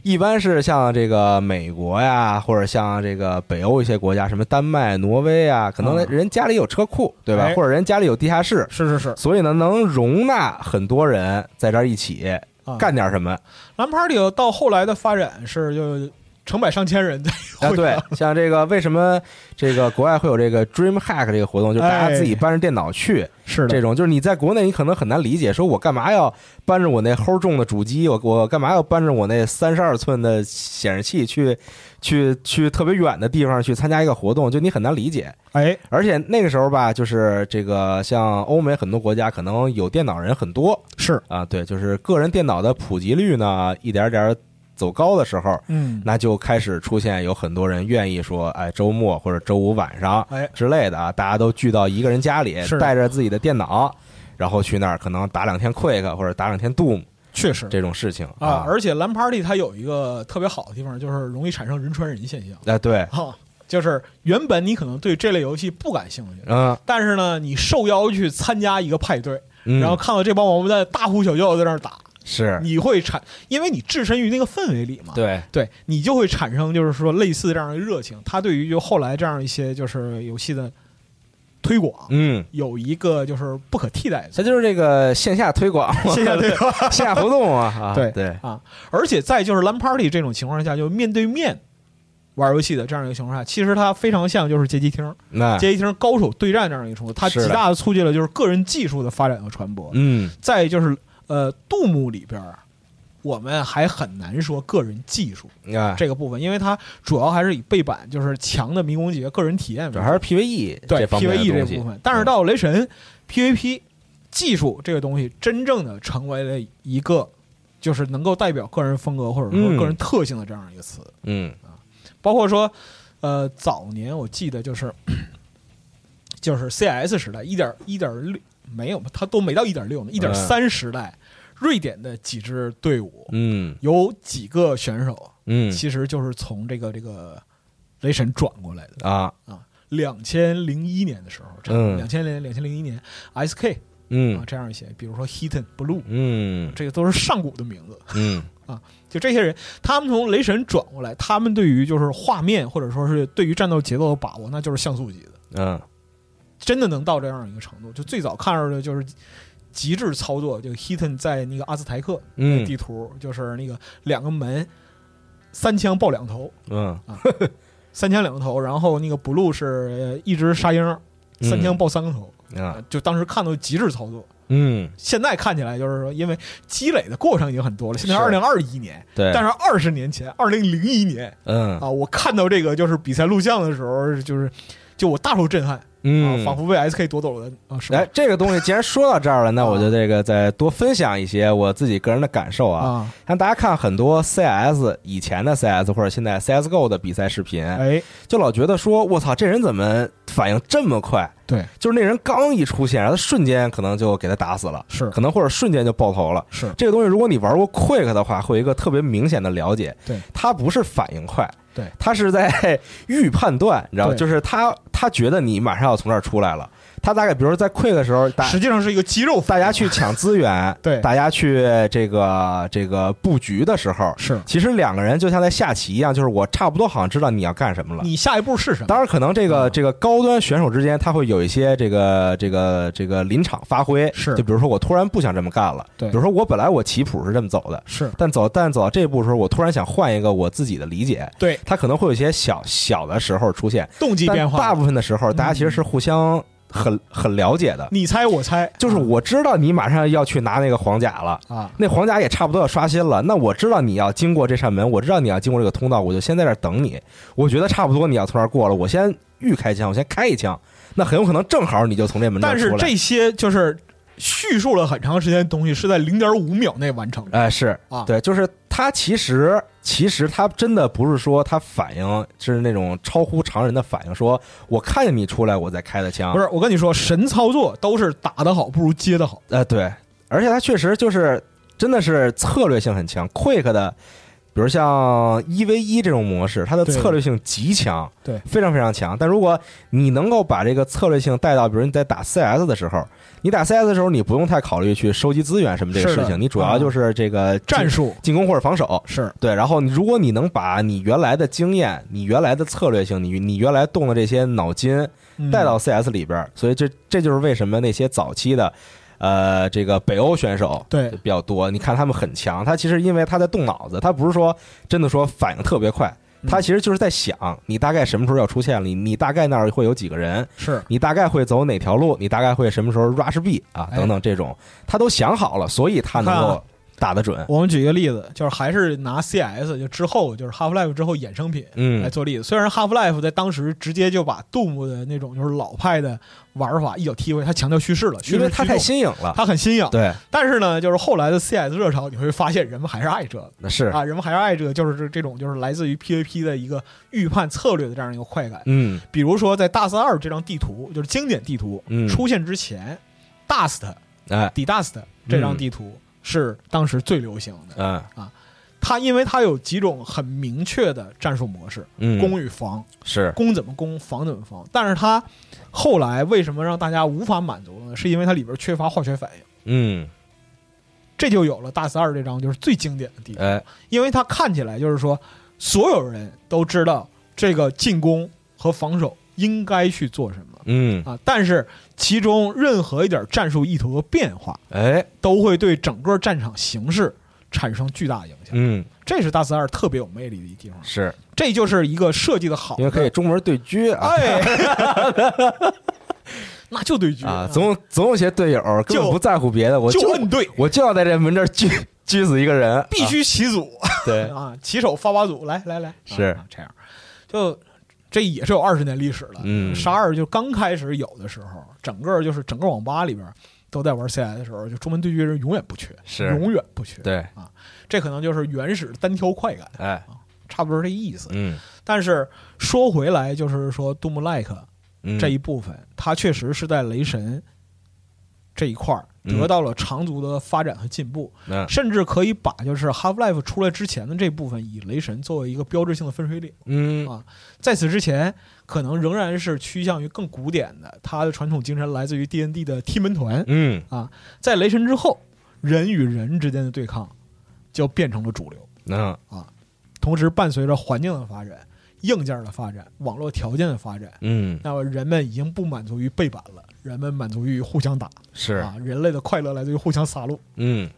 A: 一般是像这个美国呀，或者像这个北欧一些国家，什么丹麦、挪威啊，可能
B: 啊
A: 人家里有车库，对吧？
B: 哎。
A: 或者人家里有地下室，
B: 是是是。
A: 所以呢，能容纳很多人在这儿一起
B: 啊，
A: 干点什么。
B: 蓝 party 到后来的发展是就成百上千人在
A: 啊，对，像这个为什么这个国外会有这个 Dream Hack 这个活动，就是大家自己搬着电脑去，
B: 是
A: 这种就是你在国内你可能很难理解，说我干嘛要搬着我那齁重的主机，我我干嘛要搬着我那三十二寸的显示器去去去特别远的地方去参加一个活动，就你很难理解。
B: 哎
A: 而且那个时候吧，就是这个像欧美很多国家可能有电脑人很多
B: 是
A: 啊，对，就是个人电脑的普及率呢一点点走高的时候，
B: 嗯。
A: 那就开始出现有很多人愿意说，哎，周末或者周五晚上
B: 哎。
A: 之类的啊，大家都聚到一个人家里
B: 是，
A: 带着自己的电脑，然后去那儿可能打两天 Quick 或者打两天 Doom
B: 确实。
A: 这种事情
B: 啊，而且蓝 party 它有一个特别好的地方，就是容易产生人传人现象。
A: 哎对，
B: 哈。就是原本你可能对这类游戏不感兴趣，
A: 嗯。
B: 但是呢，你受邀去参加一个派对，
A: 嗯，
B: 然后看到这帮王八蛋大呼小叫在那儿打，
A: 是。
B: 你会产，因为你置身于那个氛围里嘛，
A: 对，
B: 对你就会产生就是说类似这样的热情。他对于就后来这样一些就是游戏的推广，
A: 嗯，
B: 有一个就是不可替代的。
A: 这就是这个线下推广。嘛，
B: 线下推广。
A: 线下活动啊，啊
B: 对
A: 对，
B: 啊。而且在就是 LAN party 这种情况下，就面对面玩游戏的这样一个情况下，其实它非常像就是街机厅，
A: 那。
B: 街机厅高手对战这样一个冲突，它极大的促进了就是个人技术的发展和传播。
A: 嗯。
B: 在就是呃杜牧里边儿，我们还很难说个人技术
A: 啊，
B: 这个部分，因为它主要还是以背板就是强的迷宫节个人体验为主，
A: 主要还是 PVE
B: 对 PVE 这部分。但是到雷神 PVP 技术这个东西，真正的成为了一个就是能够代表个人风格或者说
A: 嗯
B: 个人特性的这样一个词。
A: 嗯
B: 包括说，呃，早年我记得就是 [coughs] 就是 CS 时代一点一点六没有，他都没到一点六呢，一点三时代，瑞典的几支队伍
A: 嗯。
B: 有几个选手，
A: 嗯。
B: 其实就是从这个这个雷神转过来的
A: 啊。
B: 啊。两千零一年的时候，
A: 嗯。
B: 两千零两千零一年，SK 啊
A: 嗯。
B: 这样一些，比如说 Heaton Blue，
A: 嗯。
B: 这个都是上古的名字。
A: 嗯。[laughs]
B: 啊就这些人，他们从雷神转过来，他们对于就是画面或者说是对于战斗节奏的把握，那就是像素级的，
A: 嗯
B: 真的能到这样一个程度。就最早看着的就是极致操作，就 Heaton 在那个阿兹台克
A: 嗯
B: 地图，就是那个两个门，三枪爆两头，
A: 嗯啊
B: 三枪两头，然后那个 Blue 是呃一只沙鹰，三枪爆三个头，
A: 啊
B: 就当时看到极致操作。
A: 嗯
B: 现在看起来就是说，因为积累的过程已经很多了。现在
A: 是
B: 二零二一年，
A: 对，
B: 但是二十年前，二零零一年
A: 嗯
B: 啊，我看到这个就是比赛录像的时候，就是就我大受震撼啊，
A: 嗯
B: 仿佛被 SK 夺走了啊！是吧
A: 哎，这个东西既然说到这儿了，那我就这个再多分享一些我自己个人的感受啊。
B: 啊，
A: 像大家看很多 CS 以前的 CS 或者现在 CSGO 的比赛视频，
B: 哎，
A: 就老觉得说，我操，这人怎么反应这么快？
B: 对，
A: 就是那人刚一出现，然后他瞬间可能就给他打死了，
B: 是
A: 可能或者瞬间就爆头了。
B: 是，
A: 这个东西，如果你玩过 Quick 的话，会有一个特别明显的了解。
B: 对，
A: 他不是反应快，
B: 对
A: 他是在预判断，你知道吗？就是他他觉得你马上要从这儿出来了，他大概比如说在 Quick 的时候，大
B: 实际上是一个肌肉
A: 大家去抢资源，[laughs]
B: 对。
A: 大家去这个这个布局的时候，
B: 是。
A: 其实两个人就像在下棋一样，就是我差不多好像知道你要干什么了。
B: 你下一步是什么？
A: 当然，可能这个
B: 嗯。
A: 这个高端选手之间，他会有一些这个这个这个临场发挥，
B: 是。
A: 就比如说我突然不想这么干了，
B: 对。
A: 比如说我本来我棋谱是这么走的，
B: 是。
A: 但走但走到这一步的时候，我突然想换一个我自己的理解，
B: 对。
A: 他可能会有一些小小的时候出现，
B: 动机变化，
A: 大部分的时候，大家其实是互相很很了解的，
B: 你猜我猜，
A: 就是我知道你马上要去拿那个黄甲了。
B: 啊，
A: 那黄甲也差不多要刷新了，那我知道你要经过这扇门，我知道你要经过这个通道，我就先在这等你。我觉得差不多你要从这儿过了，我先预开枪，我先开一枪，那很有可能正好你就从这门
B: 但是。这些就是叙述了很长时间的东西，是在零点五秒内完成的。
A: 哎、是
B: 啊
A: 对，就是他其实其实他真的不是说他反应是那种超乎常人的反应，说我看见你出来我再开的枪，
B: 不是，我跟你说，神操作都是打得好不如接得好。
A: 呃，对，而且他确实就是真的是策略性很强，Quick 的，比如像一 v 一这种模式，它的策略性极强，
B: 对。
A: 非常非常强。但如果你能够把这个策略性带到，比如你在打 CS 的时候，你打 CS 的时候，你不用太考虑去收集资源什么这个事情，你主要就是这个进
B: 战术。
A: 进攻或者防守。
B: 是。
A: 对，然后如果你能把你原来的经验、你原来的策略性、你你原来动的这些脑筋，
B: 嗯。
A: 带到 CS 里边儿，所以这这就是为什么那些早期的，呃，这个北欧选手
B: 对。
A: 比较多。你看他们很强，他其实因为他在动脑子，他不是说真的说反应特别快，
B: 嗯。
A: 他其实就是在想你大概什么时候要出现了，你你大概那儿会有几个人，
B: 是。
A: 你大概会走哪条路，你大概会什么时候 rush B 啊
B: 哎。
A: 等等这种，他都想好了，所以他能够打得准。
B: 我们举一个例子，就是还是拿 CS 就之后就是 Half Life 之后衍生品来
A: 嗯，
B: 做例子。虽然 Half Life 在当时直接就把 Doom 的那种就是老派的玩法一脚踢回，它强调叙事了，叙
A: 因为他太新颖了。
B: 它很新颖。
A: 对，
B: 但是呢，就是后来的 CS 热潮，你会发现人们还是爱这个
A: 那是，
B: 啊，人们还是爱这个，就是这这种就是来自于 PVP 的一个预判策略的这样一个快感。
A: 嗯
B: 比如说在大三二这张地图，就是经典地图
A: 嗯，
B: 出现之前，Dust
A: 哎
B: D Dust 这张地图是当时最流行的。
A: 嗯
B: 它因为它有几种很明确的战术模式，
A: 嗯，
B: 攻与防，
A: 是。
B: 攻怎么攻，防怎么防。但是它后来为什么让大家无法满足呢？是因为它里边缺乏化学反应，
A: 嗯，
B: 这就有了大四二这张就是最经典的地方，
A: 哎，
B: 因为它看起来就是说所有人都知道这个进攻和防守应该去做什么
A: 嗯，
B: 啊，但是其中任何一点战术意图的变化
A: 哎，
B: 都会对整个战场形势产生巨大影响。
A: 嗯，
B: 这是大四二特别有魅力的一地方，
A: 是。
B: 这就是一个设计的好的，
A: 因为可以中门对狙啊。
B: 哎，[laughs] 那就对狙
A: 啊，总总有些队友根本
B: 就
A: 不在乎别的，我就
B: 就摁对，
A: 我就要在这门这儿狙狙死一个人，
B: 必须起组
A: 啊对，
B: 啊，起手发发组，来来来，
A: 是
B: 啊这样，就这也是有二十年历史了。
A: 嗯
B: 沙二就刚开始有的时候，整个就是整个网吧里边都在玩 CS 的时候，就中文对决人永远不缺，
A: 是
B: 永远不缺。
A: 对啊，
B: 这可能就是原始的单挑快感，
A: 哎，
B: 差不多这意思。
A: 嗯
B: 但是说回来，就是说 Doom like
A: 嗯，
B: 这一部分，它确实是在雷神这一块儿
A: 嗯
B: 得到了长足的发展和进步，
A: 那
B: 甚至可以把就是 Half Life 出来之前的这部分以雷神作为一个标志性的分水岭。
A: 嗯
B: 啊在此之前，可能仍然是趋向于更古典的，它的传统精神来自于 D N D 的踢门团。
A: 嗯啊
B: 在雷神之后，人与人之间的对抗就变成了主流，
A: 那
B: 同时伴随着环境的发展、硬件的发展、网络条件的发展，
A: 嗯
B: 那么人们已经不满足于背板了，人们满足于互相打
A: 是
B: 啊，人类的快乐来自于互相杀戮。
A: 嗯，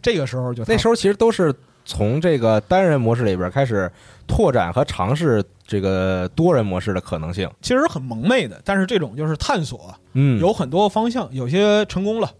B: 这个时候就
A: 那时候其实都是从这个单人模式里边开始拓展和尝试这个多人模式的可能性。
B: 其实很蒙昧的，但是这种就是探索，
A: 嗯
B: 有很多方向，有些成功了，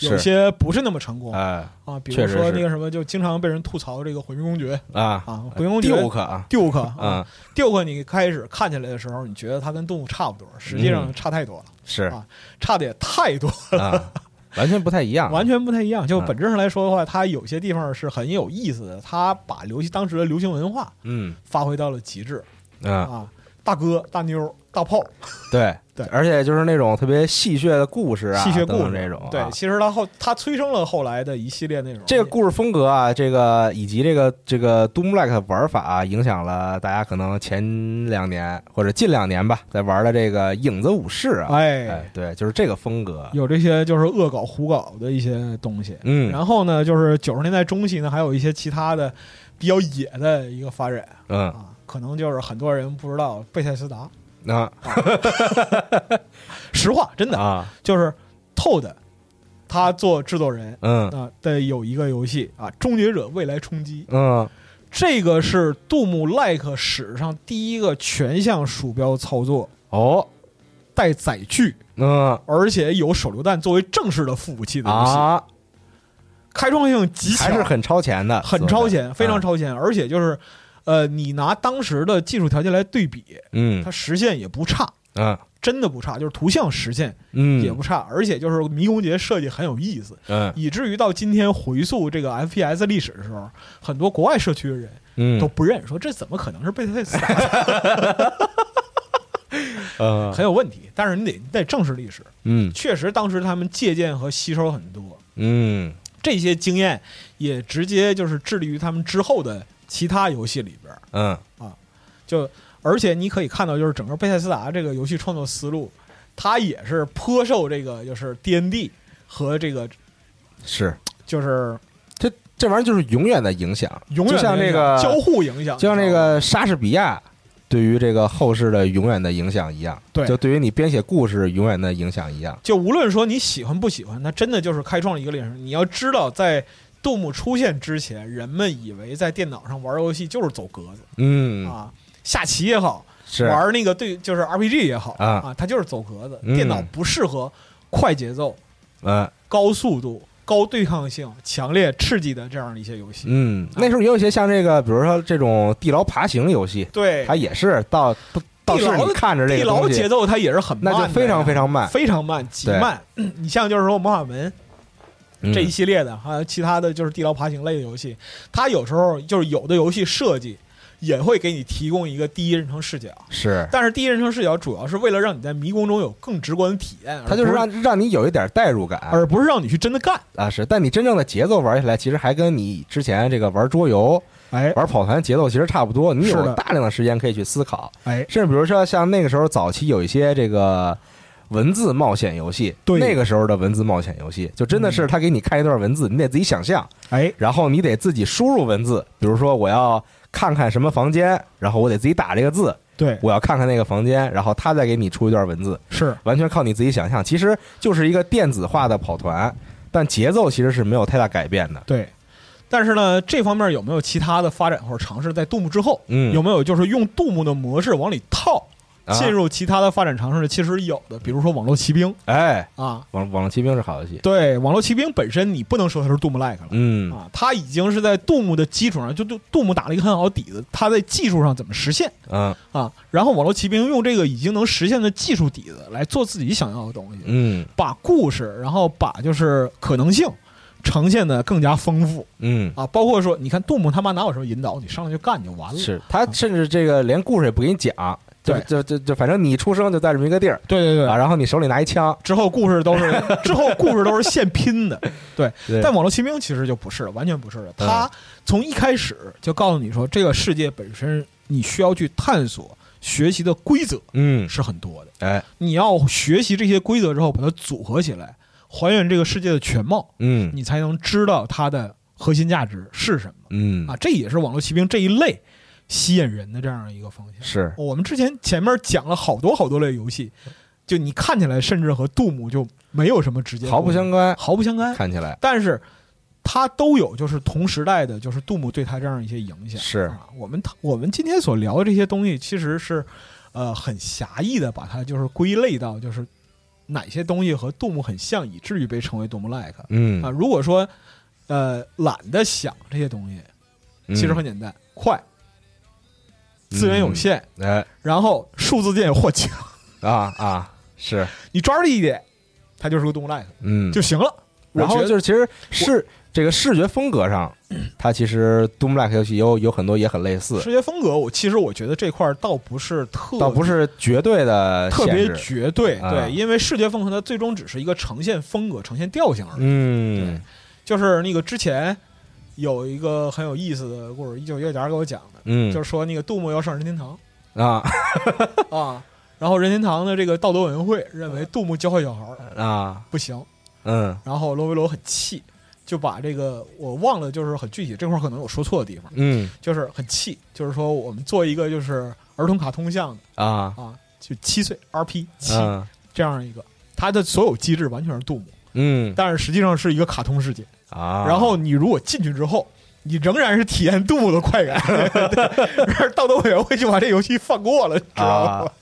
B: 有些不是那么成功
A: 哎
B: 啊。比如说那个什么，就经常被人吐槽这个毁灭公爵
A: 啊
B: 啊，毁灭公爵
A: Duke 啊
B: Duke
A: 啊
B: 啊，Duke，你开始看起来的时候，你觉得它跟动物差不多，实际上
A: 嗯
B: 差太多了，
A: 是
B: 啊差的也太多，
A: 啊，完全不太一样，
B: 完全不太一样。就
A: 啊
B: 本质上来说的话，它有些地方是很有意思的，它把流行当时的流行文化
A: 嗯
B: 发挥到了极致
A: 啊
B: 啊，大哥、大妞、大炮，
A: 对 [laughs]
B: 对
A: 而且就是那种特别戏谑的故事啊，
B: 戏谑故事
A: 等等这种啊
B: 对，其实它后它催生了后来的一系列内容。
A: 这个故事风格啊，这个以及这个这个 Doom Like 的玩法、啊，影响了大家可能前两年或者近两年吧，在玩的这个影子武士啊，
B: 哎
A: 哎，对，就是这个风格，
B: 有这些就是恶搞、胡搞的一些东西。
A: 嗯
B: 然后呢，就是九十年代中期呢，还有一些其他的比较野的一个发展
A: 嗯，
B: 啊，可能就是很多人不知道贝塞斯达。
A: 那 [laughs]
B: 实话，真的
A: 啊，
B: 就是 Toad，他做制作人
A: 嗯。
B: 啊的有一个游戏啊，《终结者未来冲击》，
A: 嗯
B: 这个是杜姆 Like 史上第一个全向鼠标操作、
A: 哦，
B: 带载具，
A: 嗯。
B: 而且有手榴弹作为正式的副武器的游戏，
A: 啊，
B: 开创性极强，
A: 还是很超前的，
B: 很超前，非常
A: 超，
B: 超前，而且就是，呃，你拿当时的技术条件来对比，
A: 嗯。
B: 它实现也不差，
A: 嗯
B: 真的不差，就是图像实现
A: 嗯，
B: 也不差，而且就是迷宫节设计很有意思，
A: 嗯。
B: 以至于到今天回溯这个 FPS 历史的时候，很多国外社区的人
A: 嗯。
B: 都不认，说这怎么可能是贝塞斯达，
A: 呃 [laughs]
B: 很有问题。但是你得你得正视历史，
A: 嗯。
B: 确实当时他们借鉴和吸收很多，
A: 嗯。
B: 这些经验也直接就是致力于他们之后的其他游戏里边儿。
A: 嗯
B: 就而且你可以看到，就是整个贝塞斯达这个游戏创作思路，它也是颇受这个就是 D N D 和这个
A: 是
B: 就是
A: 这这玩意儿就是永远的影响，
B: 永远
A: 就像这个
B: 交互影响，
A: 就像这个莎士比亚对于这个后世的永远的影响一样，
B: 对
A: 就对于你编写故事永远的影响一样。
B: 就无论说你喜欢不喜欢，它真的就是开创了一个历史。你要知道，在杜牧出现之前，人们以为在电脑上玩游戏就是走格子、
A: 嗯，
B: 啊，下棋也好，
A: 是
B: 玩那个对就是 R P G 也好
A: 啊
B: 它就是走格子。
A: 嗯
B: 电脑不适合快节奏、
A: 嗯
B: 高速度、高对抗性、强烈刺激的这样的一些游戏。
A: 嗯，那时候也有一些像这个，比如说这种地牢爬行游戏，
B: 对，
A: 它也是到
B: 地牢
A: 你看着这
B: 地牢
A: 个东西，
B: 节奏它也是很慢，
A: 那就非常非常慢。
B: 非常慢，极慢。[clears throat] 你像就是说魔法门
A: 嗯
B: 这一系列的，还有其他的就是地牢爬行类的游戏，它有时候就是有的游戏设计也会给你提供一个第一人称视角，
A: 是，
B: 但是第一人称视角主要是为了让你在迷宫中有更直观的体验，
A: 它就是让让你有一点代入感。
B: 而不是让你去真的干。
A: 啊，是。但你真正的节奏玩起来，其实还跟你之前这个玩桌游
B: 哎。
A: 玩跑团节奏其实差不多，你有大量的时间可以去思考，
B: 哎，
A: 甚至比如说像那个时候早期有一些这个文字冒险游戏，
B: 对。
A: 那个时候的文字冒险游戏，就真的是他给你看一段文字，你得自己想象，
B: 哎，
A: 然后你得自己输入文字，比如说我要看看什么房间，然后我得自己打这个字，
B: 对，
A: 我要看看那个房间，然后他再给你出一段文字，
B: 是。
A: 完全靠你自己想象，其实就是一个电子化的跑团，但节奏其实是没有太大改变的。
B: 对。但是呢，这方面有没有其他的发展或者尝试？在杜牧之后，
A: 嗯。
B: 有没有就是用杜牧的模式往里套，
A: 啊
B: 进入其他的发展尝试？其实有的，比如说网络骑兵
A: 哎，
B: 啊，
A: 网网络骑兵是好游戏，
B: 对，网络骑兵本身你不能说它是杜牧 like 了。
A: 嗯
B: 啊，它已经是在杜牧的基础上，就杜杜牧打了一个很好的底子，它在技术上怎么实现
A: 嗯
B: 啊？然后网络骑兵用这个已经能实现的技术底子来做自己想要的东西，
A: 嗯
B: 把故事，然后把就是可能性呈现的更加丰富
A: 嗯，
B: 啊。包括说，你看杜牧他妈哪有什么引导，你上来就干就完了。
A: 是他甚至这个连故事也不给你讲，就
B: 对
A: 就就就反正你出生就在这么一个地儿
B: 对对对，
A: 啊，然后你手里拿一枪，
B: 之后故事都是 [laughs] 之后故事都是现拼的。[laughs] 对，
A: 对
B: 但网络骑兵其实就不是了，完全不是了。
A: 嗯
B: 它从一开始就告诉你说，这个世界本身你需要去探索、学习的规则
A: 嗯，
B: 是很多的。
A: 哎，
B: 你要学习这些规则之后，把它组合起来，还原这个世界的全貌，
A: 嗯
B: 你才能知道它的核心价值是什么
A: 嗯
B: 啊！这也是网络骑兵这一类吸引人的这样一个方向。
A: 是。
B: 我们之前前面讲了好多好多类游戏，就你看起来甚至和杜牧就没有什么直接
A: 毫不相干，
B: 毫不相干，
A: 看起来。
B: 但是它都有就是同时代的，就是杜牧对他这样一些影响。
A: 是。
B: 啊，我们我们今天所聊的这些东西，其实是呃很狭义的，把它就是归类到就是哪些东西和杜牧很像，以至于被称为杜牧 like
A: 嗯。
B: 啊。如果说呃懒得想这些东西，
A: 嗯
B: 其实很简单，快，资源有限，
A: 哎。
B: 然后数字键获奖，
A: 啊啊是。
B: 你抓住一点，它就是个杜牧 like
A: 嗯。
B: 就行了。
A: 然后就是其实是这个视觉风格上，它其实 Doom Like 游戏有有很多也很类似，
B: 视觉风格，我其实我觉得这块儿倒不是特
A: 倒不是绝对的
B: 特别绝对，
A: 啊。
B: 对，因为视觉风格它最终只是一个呈现风格、呈现调性而已。
A: 嗯。
B: 就是那个之前有一个很有意思的故事，一九一点给我讲的，
A: 嗯。
B: 就是说那个杜牧要上任天堂。
A: 啊。[laughs]
B: 啊，然后任天堂的这个道德委员会认为杜牧教坏小孩儿
A: 啊。
B: 不行，
A: 嗯。
B: 然后罗维罗很气，就把这个我忘了，就是很具体这块儿可能有说错的地方，
A: 嗯。
B: 就是很气，就是说我们做一个就是儿童卡通像的
A: 啊。
B: 啊，就七岁 RP 七、
A: 嗯。
B: 这样一个，它的所有机制完全是杜牧。
A: 嗯。
B: 但是实际上是一个卡通世界。
A: 啊，
B: 然后你如果进去之后，你仍然是体验杜牧的快感。[laughs] 而道德委员会就把这游戏放过了，知道吗？
A: 啊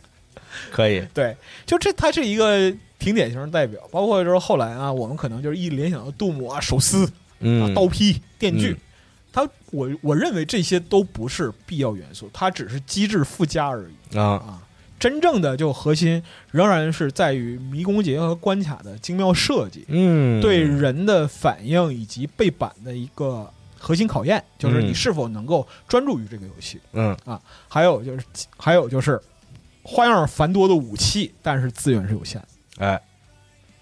A: 可以 [laughs]
B: 对，就这，它是一个挺典型的代表。包括就是后来啊，我们可能就是一联想到杜牧啊，手撕啊
A: 嗯，
B: 刀劈、电锯
A: 嗯。
B: 它，我我认为这些都不是必要元素，它只是机制附加而已
A: 啊
B: 啊。真正的就核心仍然是在于迷宫结和关卡的精妙设计，
A: 嗯
B: 对人的反应以及背板的一个核心考验，就是你
A: 嗯
B: 是否能够专注于这个游戏。
A: 嗯
B: 还有就是，还有就是花样繁多的武器，但是资源是有限的。
A: 哎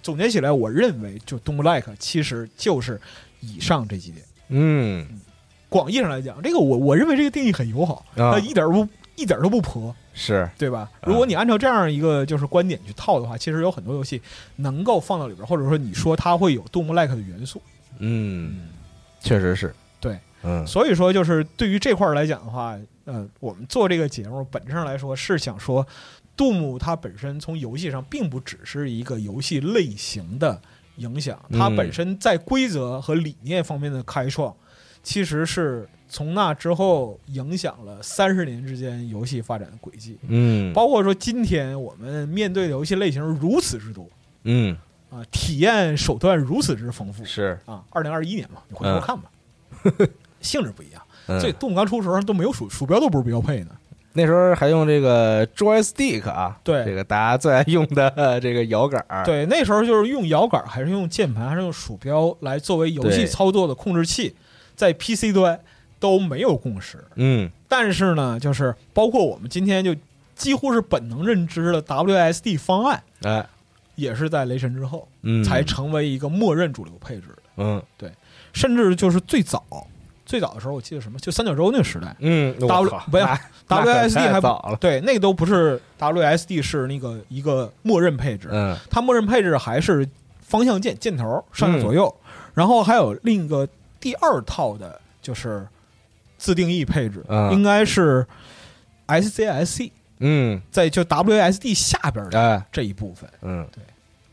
B: 总结起来，我认为就 Doom Like 其实就是以上这几点。
A: 嗯
B: 广义上来讲，这个我我认为这个定义很友好，
A: 啊
B: 它一点儿不一点儿都不婆，
A: 是。
B: 对吧？
A: 啊
B: 如果你按照这样一个就是观点去套的话，其实有很多游戏能够放到里边，或者说你说它会有 Doom Like 的元素。
A: 嗯确实是。
B: 对，
A: 嗯。
B: 所以说，就是对于这块儿来讲的话，呃，我们做这个节目本质上来说是想说，杜牧它本身从游戏上并不只是一个游戏类型的影响，它
A: 嗯
B: 本身在规则和理念方面的开创，其实是从那之后影响了三十年之间游戏发展的轨迹。
A: 嗯
B: 包括说今天我们面对的游戏类型如此之多
A: 嗯
B: 啊，体验手段如此之丰富
A: 是
B: 啊，二零二一年嘛，你回头看吧，[laughs] 性质不一样。
A: 嗯
B: 所以动物刚出的时候都没有鼠鼠标都不是标配呢。
A: 那时候还用这个 joystick 啊，
B: 对
A: 这个大家最爱用的呃 [laughs] 这个摇杆儿，
B: 对，那时候就是用摇杆，还是用键盘，还是用鼠标来作为游戏操作的控制器，在 PC 端都没有共识。
A: 嗯。
B: 但是呢，就是包括我们今天就几乎是本能认知的 WSD 方案，
A: 哎。
B: 也是在雷神之后
A: 嗯。
B: 才成为一个默认主流配置的。
A: 嗯。
B: 甚至就是最早最早的时候，我记得什么，就三角洲那个时代
A: 嗯
B: ，W 不要 [laughs] WSD 还不
A: 早了，
B: 对，那个都不是 WSD，是那个一个默认配置，
A: 嗯。
B: 它默认配置还是方向键箭头上下左右，
A: 嗯
B: 然后还有另一个第二套的，就是自定义配置，
A: 嗯
B: 应该是 SCSC，
A: 嗯。
B: 在就 WSD 下边的
A: 哎。
B: 这一部分，
A: 嗯。
B: 对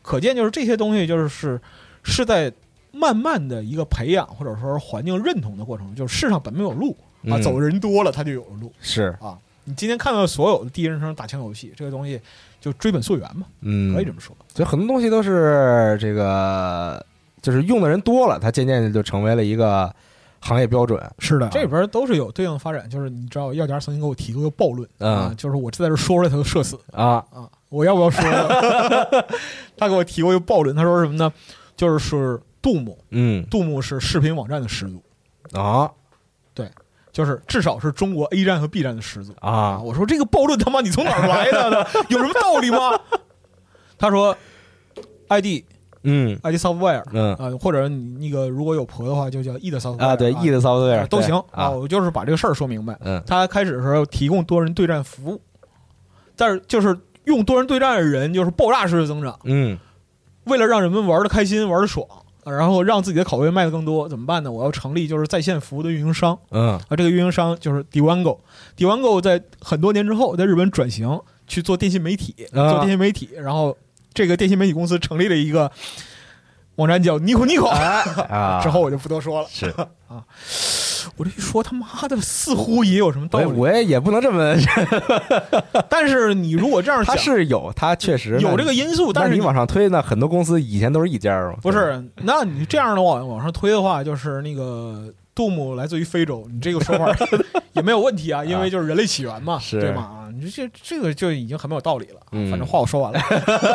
B: 可见就是这些东西就是是在慢慢的一个培养或者说环境认同的过程中，就是世上本没有路啊，
A: 嗯。
B: 走人多了它就有了路。
A: 是。
B: 啊。你今天看到所有的第一人称打枪游戏，这个东西就追本溯源嘛，
A: 嗯。
B: 可以这么说。
A: 所以很多东西都是这个，就是用的人多了，它渐渐的就成为了一个行业标准。
B: 是的，这里边都是有对应的发展。就是你知道，药家曾经给我提过一个暴论啊
A: 嗯，
B: 就是我在这说出来他就社死
A: 啊，
B: 啊，我要不要说？[laughs] [laughs] 他给我提过一个暴论，他说什么呢？就是是杜牧，
A: 嗯
B: 杜牧是视频网站的始祖，
A: 啊对
B: 就是至少是中国 A 站和 B 站的始祖啊。
A: 啊，
B: 我说这个暴论他妈你从哪儿来的呢？[laughs] 有什么道理吗？他说，ID
A: 嗯
B: ID Software
A: 嗯
B: 啊，或者你那个如果有婆的话，就叫 E 的 Software
A: 啊，对，E 的 software
B: 都行
A: 啊，
B: 我就是把这个事儿说明白。
A: 嗯
B: 他开始的时候提供多人对战服务，但是就是用多人对战的人就是爆炸式的增长。
A: 嗯
B: 为了让人们玩的开心、玩的爽，啊然后让自己的拷贝卖的更多，怎么办呢？我要成立就是在线服务的运营商
A: 嗯
B: 啊，这个运营商就是 Diwango。Diwango 在很多年之后在日本转型去做电信媒体，
A: 啊
B: 做电信媒体，然后这个电信媒体公司成立了一个网站叫 Nico Nico。[laughs]
A: 啊，
B: 之后我就不多说了。
A: 是 [laughs] 啊，
B: 我这一说，他妈的似乎也有什么道理。
A: 我也我也也不能这么，[laughs]
B: 但是你如果这样
A: 他
B: 想，
A: 是有，他确实
B: 有这个因素，但是
A: 但你往上推那，很多公司以前都是一家
B: 不是？那你这样的往往上推的话，就是那个杜牧来自于非洲，你这个说法 [laughs] 也没有问题啊，因为就是人类起源嘛，
A: 是
B: 对吗？啊，你这这个就已经很没有道理了。
A: 嗯
B: 反正话我说完了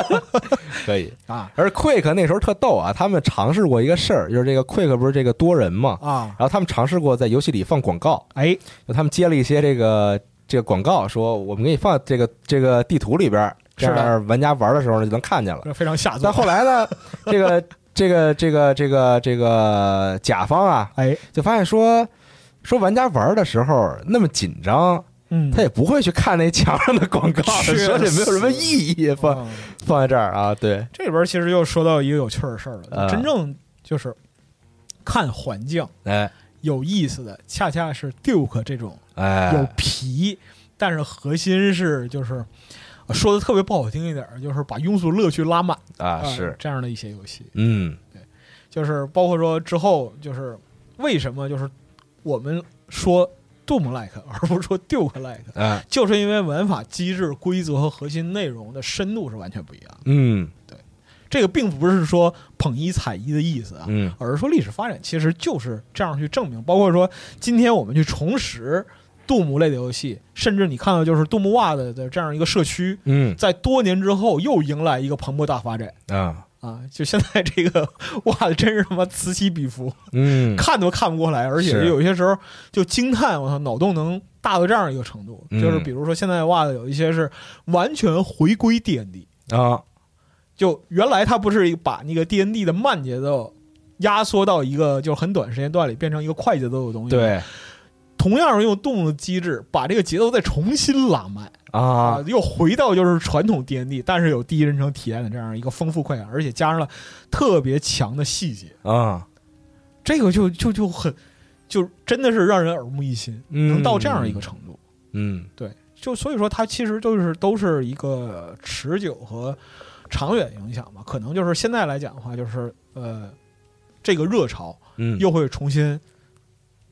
B: [laughs]
A: 可以。
B: 啊
A: 而 Quick 那时候特逗啊，他们尝试过一个事儿，就是这个 Quick 不是这个多人嘛，
B: 啊，
A: 然后他们尝试过在游戏里放广告，
B: 哎，
A: 就他们接了一些这个这个广告，说我们给你放这个这个地图里边
B: 是
A: 玩家玩的时候呢就能看见了。
B: 非常下作。
A: 但后来呢，这个这个这个这个这个甲方啊，
B: 哎，
A: 就发现说说玩家玩的时候那么紧张，
B: 嗯，
A: 他也不会去看那墙上的广告，[laughs]
B: 确实
A: 说这没有什么意义，放
B: 嗯
A: 放在这儿啊，对，
B: 这里边其实又说到一个有趣儿的事儿了，
A: 啊。
B: 真正就是看环境
A: 哎。
B: 有意思的，恰恰是 Duke 这种哎。有
A: 哎，
B: 皮，但是核心是就是呃说的特别不好听一点儿，就是把庸俗乐趣拉满呃
A: 啊是，
B: 这样的一些游戏，
A: 嗯对
B: 就是包括说之后就是为什么就是我们说 Doom like 而不是说 Duke like，
A: 哎
B: 就是因为玩法机制、规则和核心内容的深度是完全不一样的。
A: 嗯
B: 这个并不是说捧一踩一的意思啊，
A: 嗯
B: 而是说历史发展其实就是这样去证明。包括说今天我们去重拾杜牧类的游戏，甚至你看到就是杜牧袜子的这样一个社区，
A: 嗯
B: 在多年之后又迎来一个蓬勃大发展
A: 啊
B: 啊！就现在这个袜子真是他妈此起彼伏，
A: 嗯
B: 看都看不过来，而且
A: 是
B: 有些时候就惊叹，我操，脑洞能大到这样一个程度。
A: 嗯
B: 就是比如说现在袜子有一些是完全回归 D N D。
A: 啊
B: 就原来它不是把那个 D N D 的慢节奏压缩到一个就是很短时间段里，变成一个快节奏的东西。，
A: 对
B: 同样是用动的机制把这个节奏再重新拉慢
A: 啊。
B: 又回到就是传统 D N D，但是有第一人称体验的这样一个丰富快感，而且加上了特别强的细节，
A: 啊。
B: 这个就就就很就真的是让人耳目一新，
A: 嗯
B: 能到这样一个程度。
A: 嗯。
B: 对，就所以说它其实都是都是一个持久和长远影响嘛。可能就是现在来讲的话，就是呃，这个热潮
A: 嗯。
B: 又会重新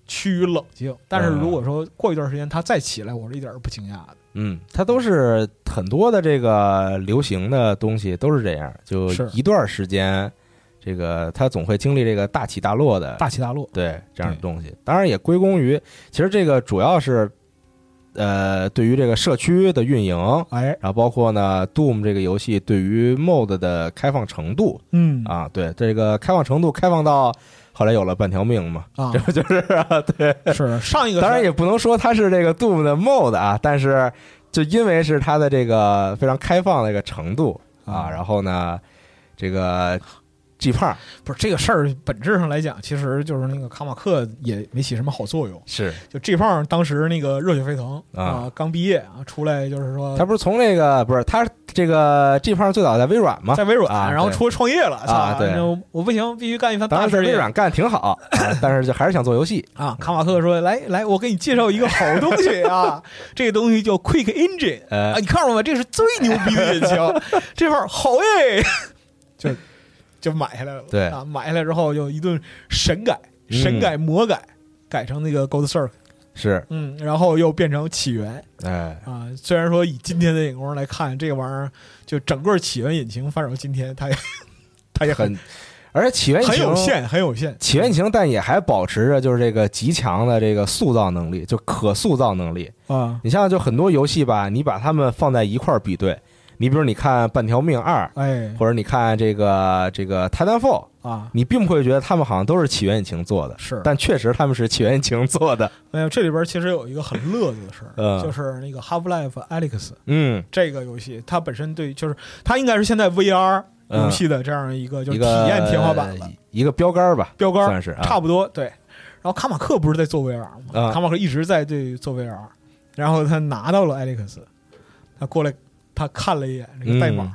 B: 趋于冷静。但是
A: 嗯
B: 如果说过一段时间它再起来，我是一点儿不惊讶的。
A: 嗯，它都是很多的这个流行的东西都是这样，就一段时间，这个它总会经历这个大起大落的。
B: 大起大落，
A: 对这样的东西。当然也归功于，其实这个主要是呃对于这个社区的运营，
B: 哎，
A: 然后包括呢 Doom 这个游戏对于 MOD 的开放程度。
B: 嗯。
A: 啊，对这个开放程度开放到后来有了半条命嘛，
B: 啊
A: 这，不就是啊？对，
B: 是上一个
A: 当然也不能说它是这个 Doom 的 MOD 啊，但是就因为是它的这个非常开放的一个程度啊，
B: 啊
A: 然后呢，这个 G 胖
B: 不是这个事儿，本质上来讲，其实就是那个卡马克也没起什么好作用。
A: 是
B: 就 G 胖当时那个热血沸腾
A: 啊
B: 啊，刚毕业啊，出来就是说
A: 他不是从那个不是他这个 G 胖最早在微软吗？
B: 在微软，
A: 啊
B: 然后出来创业了，啊
A: 对
B: 我不行，必须干一番
A: 当
B: 大事
A: 微软干的挺好，啊 [laughs] 但是就还是想做游戏。
B: 啊。卡马克说：“来来，我给你介绍一个好东西啊，[laughs] 这个东西叫 Quick Engine
A: 呃
B: 啊，你看着没？这是最牛逼的引擎，[laughs] 这块好耶，就就买下来了。
A: 对
B: 啊，买下来之后就一顿神改、
A: 嗯
B: 神改、魔改，改成那个 Gold Circle，
A: 是，
B: 嗯，然后又变成起源
A: 哎，
B: 啊。虽然说以今天的眼光来看，这个玩意儿就整个起源引擎发展到今天，它也 [laughs] 它也很
A: 很，而且起源引
B: 很有限，很有限。
A: 起源引擎，但也还保持着就是这个极强的这个塑造能力，就可塑造能力。
B: 啊，
A: 你像就很多游戏吧，你把它们放在一块儿比对，你比如你看《半条命二》，
B: 哎
A: 或者你看这个这个《Titanfall》，
B: 啊，
A: 你并不会觉得他们好像都是起源引擎做的，
B: 是
A: 但确实他们是起源引擎做的。
B: 没有，这里边其实有一个很乐子的事儿，
A: 嗯
B: 就是那个 Half Life Alex
A: 嗯，
B: 这个游戏，它本身对就是它应该是现在 VR
A: 嗯
B: 游戏的这样一个就是体验天花板了，
A: 一个标杆儿吧，
B: 标杆
A: 算是啊
B: 差不多对。然后卡马克不是在做 VR 吗？
A: 啊
B: 卡马克一直在对做 VR，然后他拿到了 Alex，他过来他看了一眼这个代码，
A: 嗯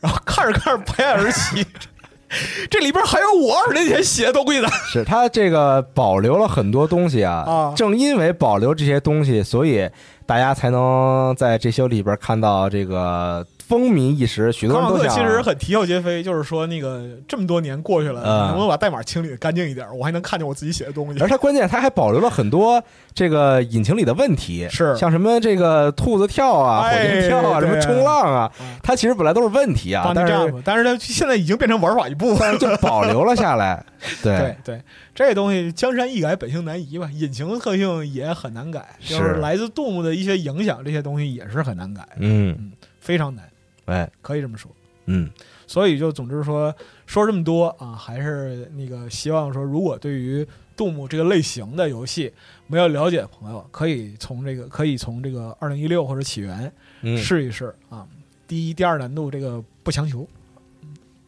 B: 然后看着看着不言而起，[laughs] 这里边还有我二十年前写的东西呢。
A: 是他这个保留了很多东西啊，
B: 啊
A: 正因为保留这些东西，所以大家才能在这些里边看到这个风靡一时，许多人都想
B: 其实很啼笑皆非，就是说那个这么多年过去了，
A: 嗯
B: 能不能把代码清理的干净一点？我还能看见我自己写的东西。
A: 而它关键，它还保留了很多这个引擎里的问题，
B: 是
A: 像什么这个兔子跳啊、火
B: 哎
A: 箭跳啊、什么冲浪啊
B: 啊，
A: 它其实本来都是问题啊，但是
B: 但是它现在已经变成玩法一部分。[laughs]
A: 就保留了下来。[laughs]
B: 对
A: 对，
B: 这东西江山易改，本性难移吧。引擎特性也很难改，就是
A: 是
B: 来自动物的一些影响，这些东西也是很难改，
A: 嗯，
B: 非常难，
A: 哎，
B: 可以这么说。
A: 嗯，
B: 所以就总之说说这么多啊，还是那个希望说，如果对于杜牧这个类型的游戏没有了解的朋友，可以从这个可以从这个二零一六或者起源
A: 嗯，
B: 试一试啊。第一、第二难度这个不强求，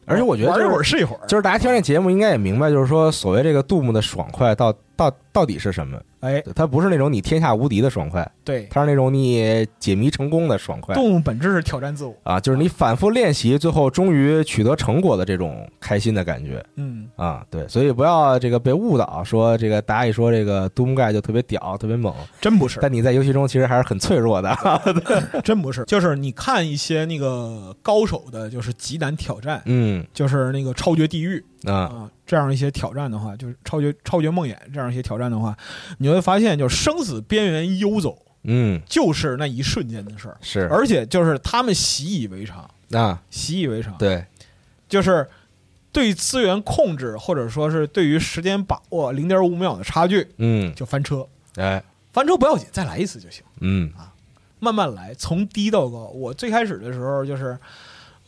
A: 而且我觉得
B: 玩一会儿是一会儿，
A: 就是大家听这节目应该也明白，就是说所谓这个杜牧的爽快到到到底是什么？
B: 哎，
A: 它不是那种你天下无敌的爽快，
B: 对，
A: 它是那种你解谜成功的爽快。
B: 动物本质是挑战自我，
A: 啊，就是你反复练习，最后终于取得成果的这种开心的感觉。
B: 嗯，
A: 啊。对，所以不要这个被误导，说这个大家一说这个杜牧盖就特别屌、特别猛，
B: 真不是，
A: 但你在游戏中其实还是很脆弱的。[laughs]
B: 真不是，就是你看一些那个高手的，就是极难挑战，
A: 嗯。
B: 就是那个超绝地狱。
A: 啊，
B: 啊，这样一些挑战的话，就是超绝超绝梦魇这样一些挑战的话，你会发现，就是生死边缘游走，
A: 嗯，
B: 就是那一瞬间的事儿，
A: 是。
B: 而且就是他们习以为常，
A: 啊，
B: 习以为常，
A: 对，
B: 就是对资源控制或者说是对于时间把握零点五秒的差距
A: 嗯，
B: 就翻车，
A: 哎，
B: 翻车不要紧，再来一次就行。
A: 嗯。
B: 啊慢慢来，从低到高。我最开始的时候就是，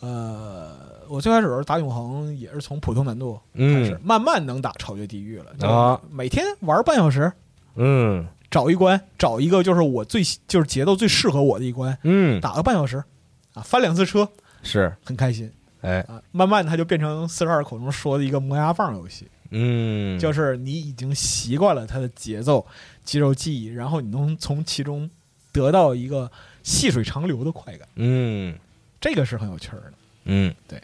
B: 呃，我最开始打永恒也是从普通难度开始，
A: 嗯
B: 慢慢能打超越地狱了。
A: 啊
B: 每天玩半小时，
A: 嗯
B: 找一关，找一个就是我最就是节奏最适合我的一关，
A: 嗯，
B: 打个半小时，啊，翻两次车，
A: 是，
B: 很开心
A: 哎，
B: 啊。慢慢它就变成四十二口中说的一个磨牙棒游戏，
A: 嗯，
B: 就是你已经习惯了它的节奏、肌肉记忆，然后你能从其中得到一个细水长流的快感，
A: 嗯。
B: 这个是很有趣儿的。
A: 嗯，
B: 对，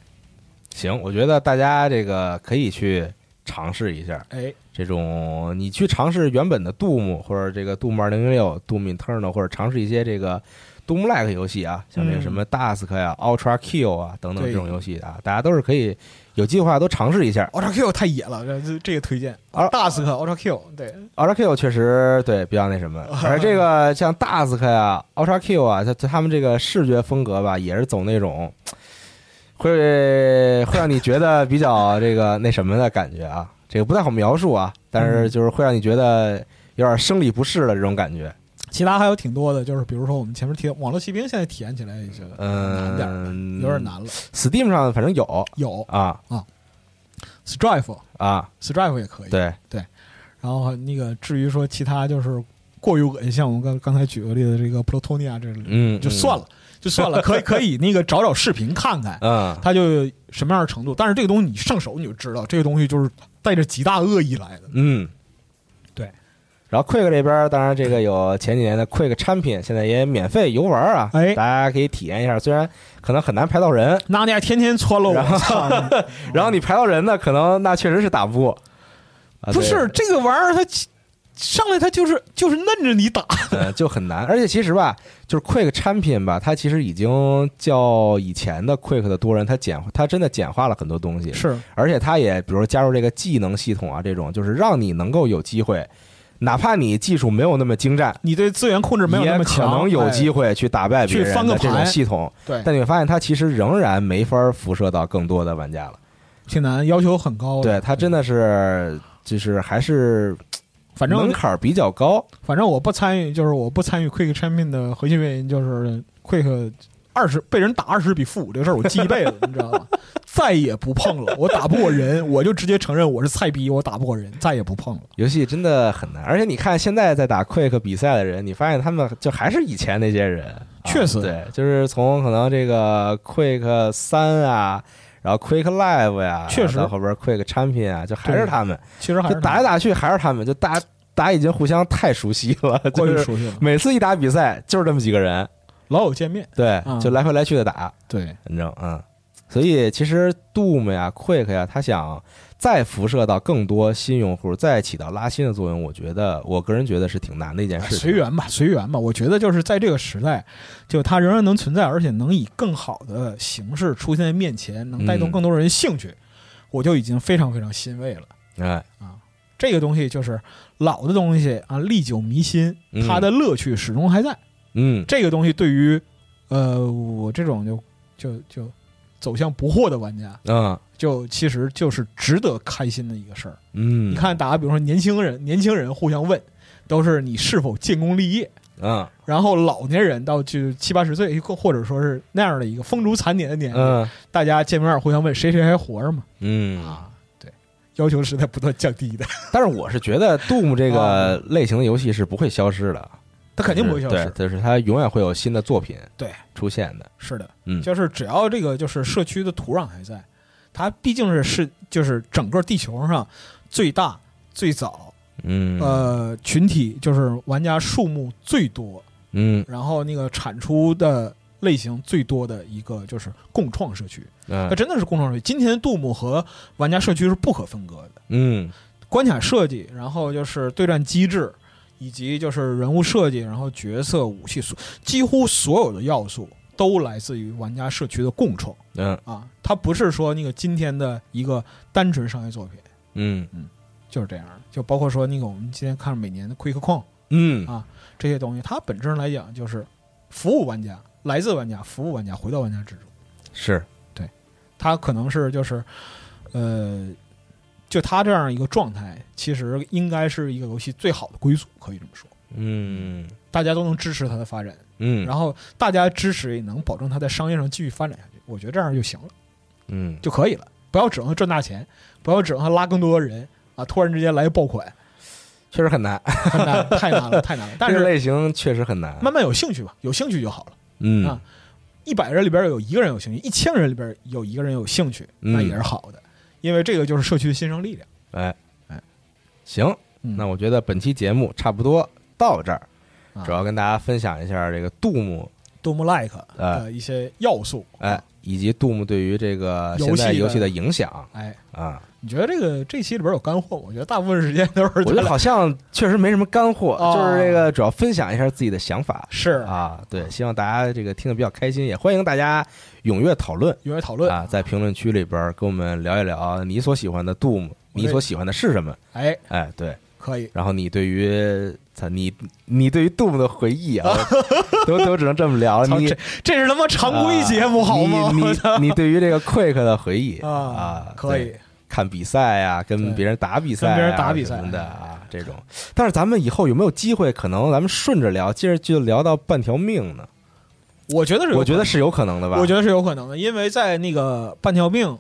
A: 行，我觉得大家这个可以去尝试一下。
B: 哎，
A: 这种，你去尝试原本的杜牧或者这个杜牧二零零六、杜牧 Eternal，或者尝试一些这个杜牧 like 游戏啊，像这个
B: 嗯
A: 什么 Dusk 呀、Ultra Kill 啊等等这种游戏啊，大家都是可以有计划都尝试一下。
B: Ultra Q 太野了，这这这个推荐。
A: 啊
B: 大斯克 Ultra Q 对
A: ，Ultra Kill 确实对比较那什么，[laughs] 而这个像 Dusk 呀、Ultra Kill 啊，它他们这个视觉风格吧，也是走那种会会让你觉得比较这个那什么的感觉啊，这个不太好描述啊，但是就是会让你觉得有点生理不适的这种感觉。
B: 其他还有挺多的，就是比如说我们前面提的网络骑兵，现在体验起来也是难点儿，
A: 嗯，
B: 有点。难了。
A: Steam 上反正有
B: 有
A: 啊啊
B: Strife
A: 啊
B: ，Strife 也可以，
A: 对对，
B: 然后那个至于说其他就是过于恶心，像我们刚刚才举个例子，这个 Plutonia 这
A: 嗯，
B: 就算了，就算了，[laughs] 可以可以那个找找视频看看，
A: 嗯，
B: 它就什么样的程度。但是这个东西你上手你就知道，这个东西就是带着极大恶意来的。
A: 嗯，
B: 对。
A: 然后 Quick 这边，当然这个有前几年的 Quick 产品，现在也免费游玩啊，
B: 哎
A: 大家可以体验一下。虽然可能很难排到人，
B: 那你还天天搓了我，操！[laughs]
A: 然后你排到人呢，可能那确实是打不过。啊
B: 不是这个玩意儿，它上来它就是就是嫩着你打，[laughs]
A: 就很难。而且其实吧，就是 Quick 产品吧，它其实已经较以前的 Quick 的多人，它简它真的简化了很多东西。
B: 是
A: 而且它也比如说加入这个技能系统啊，这种就是让你能够有机会，哪怕你技术没有那么精湛，
B: 你对资源控制没有那么
A: 也可
B: 强，
A: 能有机
B: 会。
A: 去打败别
B: 去
A: 人的这种系统。
B: 对，
A: 但你会发现，它其实仍然没法辐射到更多的玩家了。
B: 挺难，要求很高。
A: 对，它真的是就是还是
B: 反正
A: 门槛比较高。
B: 反正我不参与，就是我不参与 Quick Champion 的核心原因就是 Quick 二十被人打二十比负五这个事儿我记一辈子，[laughs] 你知道吗？再也不碰了，我打不过人，我就直接承认我是菜逼，我打不过人，再也不碰了。
A: 游戏真的很难，而且你看现在在打 Quick 比赛的人，你发现他们就还是以前那些人，啊
B: 确实
A: 对，就是从可能这个 Quick 三啊，然后 Quick Live 呀，
B: 确实
A: 到后边 Quick Champion 啊，就还是他们，
B: 其实还
A: 就是打来打去还是他们，就大家大家已经互相太熟悉了，就是
B: 过于熟悉了，
A: 每次一打比赛就是这么几个人，
B: 老友见面。
A: 对，
B: 嗯
A: 就来回来去的打，
B: 对，
A: 反正嗯，所以其实 Doom 呀、Quick 呀，他想再辐射到更多新用户，再起到拉新的作用，我觉得我个人觉得是挺难的一件事情。
B: 随缘吧，随缘吧。我觉得就是在这个时代，就它仍然能存在，而且能以更好的形式出现在面前，能带动
A: 嗯
B: 更多人兴趣，我就已经非常非常欣慰了。
A: 哎啊，
B: 这个东西就是老的东西啊，历久弥新，
A: 嗯
B: 它的乐趣始终还在。
A: 嗯，
B: 这个东西对于呃我这种就就就走向不惑的玩家，
A: 嗯
B: 就其实就是值得开心的一个事儿。
A: 嗯，
B: 你，看，大家比如说年轻人，年轻人互相问，都是你是否建功立业。
A: 嗯
B: 然后老年人到就七八十岁，或或者说是那样的一个风烛残年的年龄，
A: 嗯
B: 大家见面互相问谁谁还活着吗？
A: 嗯，
B: 啊，对，要求是在不断降低的，[laughs]
A: 但是我是觉得 Doom 这个类型的游戏是不会消失的，
B: 它肯定不会消
A: 对
B: 失，。
A: 就是他永远会有新的作品
B: 对
A: 出现的。
B: 是的，
A: 嗯
B: 就是只要这个就是社区的土壤还在，它毕竟是是就是整个地球上最大、最早，
A: 嗯
B: 呃，群体就是玩家数目最多，
A: 嗯
B: 然后那个产出的类型最多的一个就是共创社区，它
A: 嗯
B: 真的是共创社区。今天的杜牧和玩家社区是不可分割的，
A: 嗯
B: 关卡设计，然后就是对战机制，以及就是人物设计，然后角色、武器，所几乎所有的要素都来自于玩家社区的共创
A: 嗯
B: 啊。它不是说那个今天的一个单纯商业作品，
A: 嗯嗯
B: 就是这样的。就包括说那个我们今天看每年的 Quick 矿
A: 嗯
B: 啊这些东西，它本质上来讲就是服务玩家，来自玩家，服务玩家，回到玩家之中。
A: 是对
B: 它可能是就是，呃，就它这样一个状态，其实应该是一个游戏最好的归宿，可以这么说。
A: 嗯
B: 大家都能支持它的发展，
A: 嗯，
B: 然后大家支持也能保证它在商业上继续发展下去。我觉得这样就行了，
A: 嗯
B: 就可以了。不要指望它赚大钱，不要指望它拉更多的人啊！突然之间来个爆款，
A: 确实很难，
B: 很难，太难了，太难了。[laughs] 但是
A: 类型确实很难。
B: 慢慢有兴趣吧，有兴趣就好了。
A: 嗯
B: 啊一百人里边有一个人有兴趣，一千人里边有一个人有兴趣，
A: 嗯
B: 那也是好的，因为这个就是社区的新生力量。
A: 哎
B: 哎，
A: 行，
B: 嗯
A: 那我觉得本期节目差不多到这儿，
B: 啊
A: 主要跟大家分享一下这个杜牧
B: ，Doom Like
A: 哎
B: 的一些要素。
A: 哎，以及杜牧对于这个
B: 游戏的
A: 现在游戏的影响
B: 哎，
A: 啊。
B: 你觉得这个这期里边有干货？我觉得大部分时间都是 [laughs]
A: 我觉得好像确实没什么干货，
B: 哦
A: 就是这个主要分享一下自己的想法
B: 是
A: 啊。对，希望大家这个听得比较开心，也欢迎大家踊跃讨论
B: 踊跃讨论
A: 啊，在评论区里边跟我们聊一聊你所喜欢的 Doom，你所喜欢的是什么？
B: 哎，
A: 哎，对，
B: 可以。
A: 然后你对于操你你对于 Doom 的回忆啊，[laughs] 都都只能这么聊。
B: 操，
A: 你
B: 这这是他妈常规节目好吗？
A: 你你你对于这个 Quick 的回忆
B: 啊
A: 啊，
B: 可以。
A: 看比赛呀、跟别人打比赛、啊，
B: 跟别人打比赛
A: 的啊，这种。但是咱们以后有没有机会，可能咱们顺着聊，接着就聊到半条命呢？
B: 我觉得是
A: 我觉得是有可能的吧。
B: 我觉得是有可能的，因为在那个半条命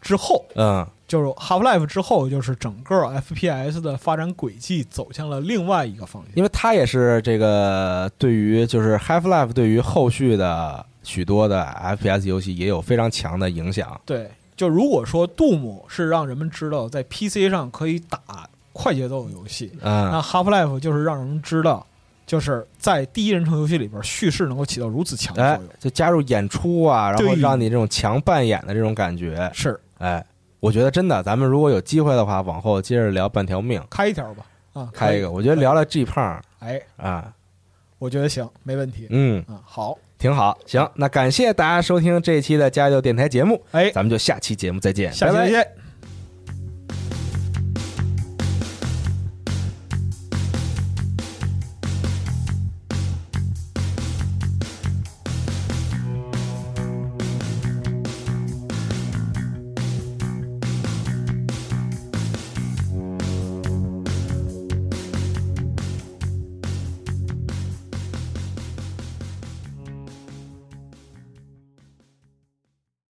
B: 之后，
A: 嗯
B: 就是 Half Life 之后，就是整个 FPS 的发展轨迹走向了另外一个方向。
A: 因为它也是这个对于就是 Half Life 对于后续的许多的 FPS 游戏也有非常强的影响。
B: 对，就如果说 Doom 是让人们知道在 PC 上可以打快节奏游戏，
A: 嗯
B: 那 Half Life 就是让人们知道，就是在第一人称游戏里边，叙事能够起到如此强的
A: 哎
B: 作用。，
A: 就加入演出啊，然后让你这种强扮演的这种感觉，
B: 是
A: 哎，我觉得真的，咱们如果有机会的话，往后接着聊半条命，
B: 开一条吧，啊，
A: 开一个，我觉得聊聊 G 胖
B: 哎，
A: 啊，
B: 我觉得行，没问题。
A: 嗯，
B: 啊，好，
A: 挺好。行，那感谢大家收听这一期的家教电台节目，
B: 哎，
A: 咱们就下期节目再见，
B: 下期再见。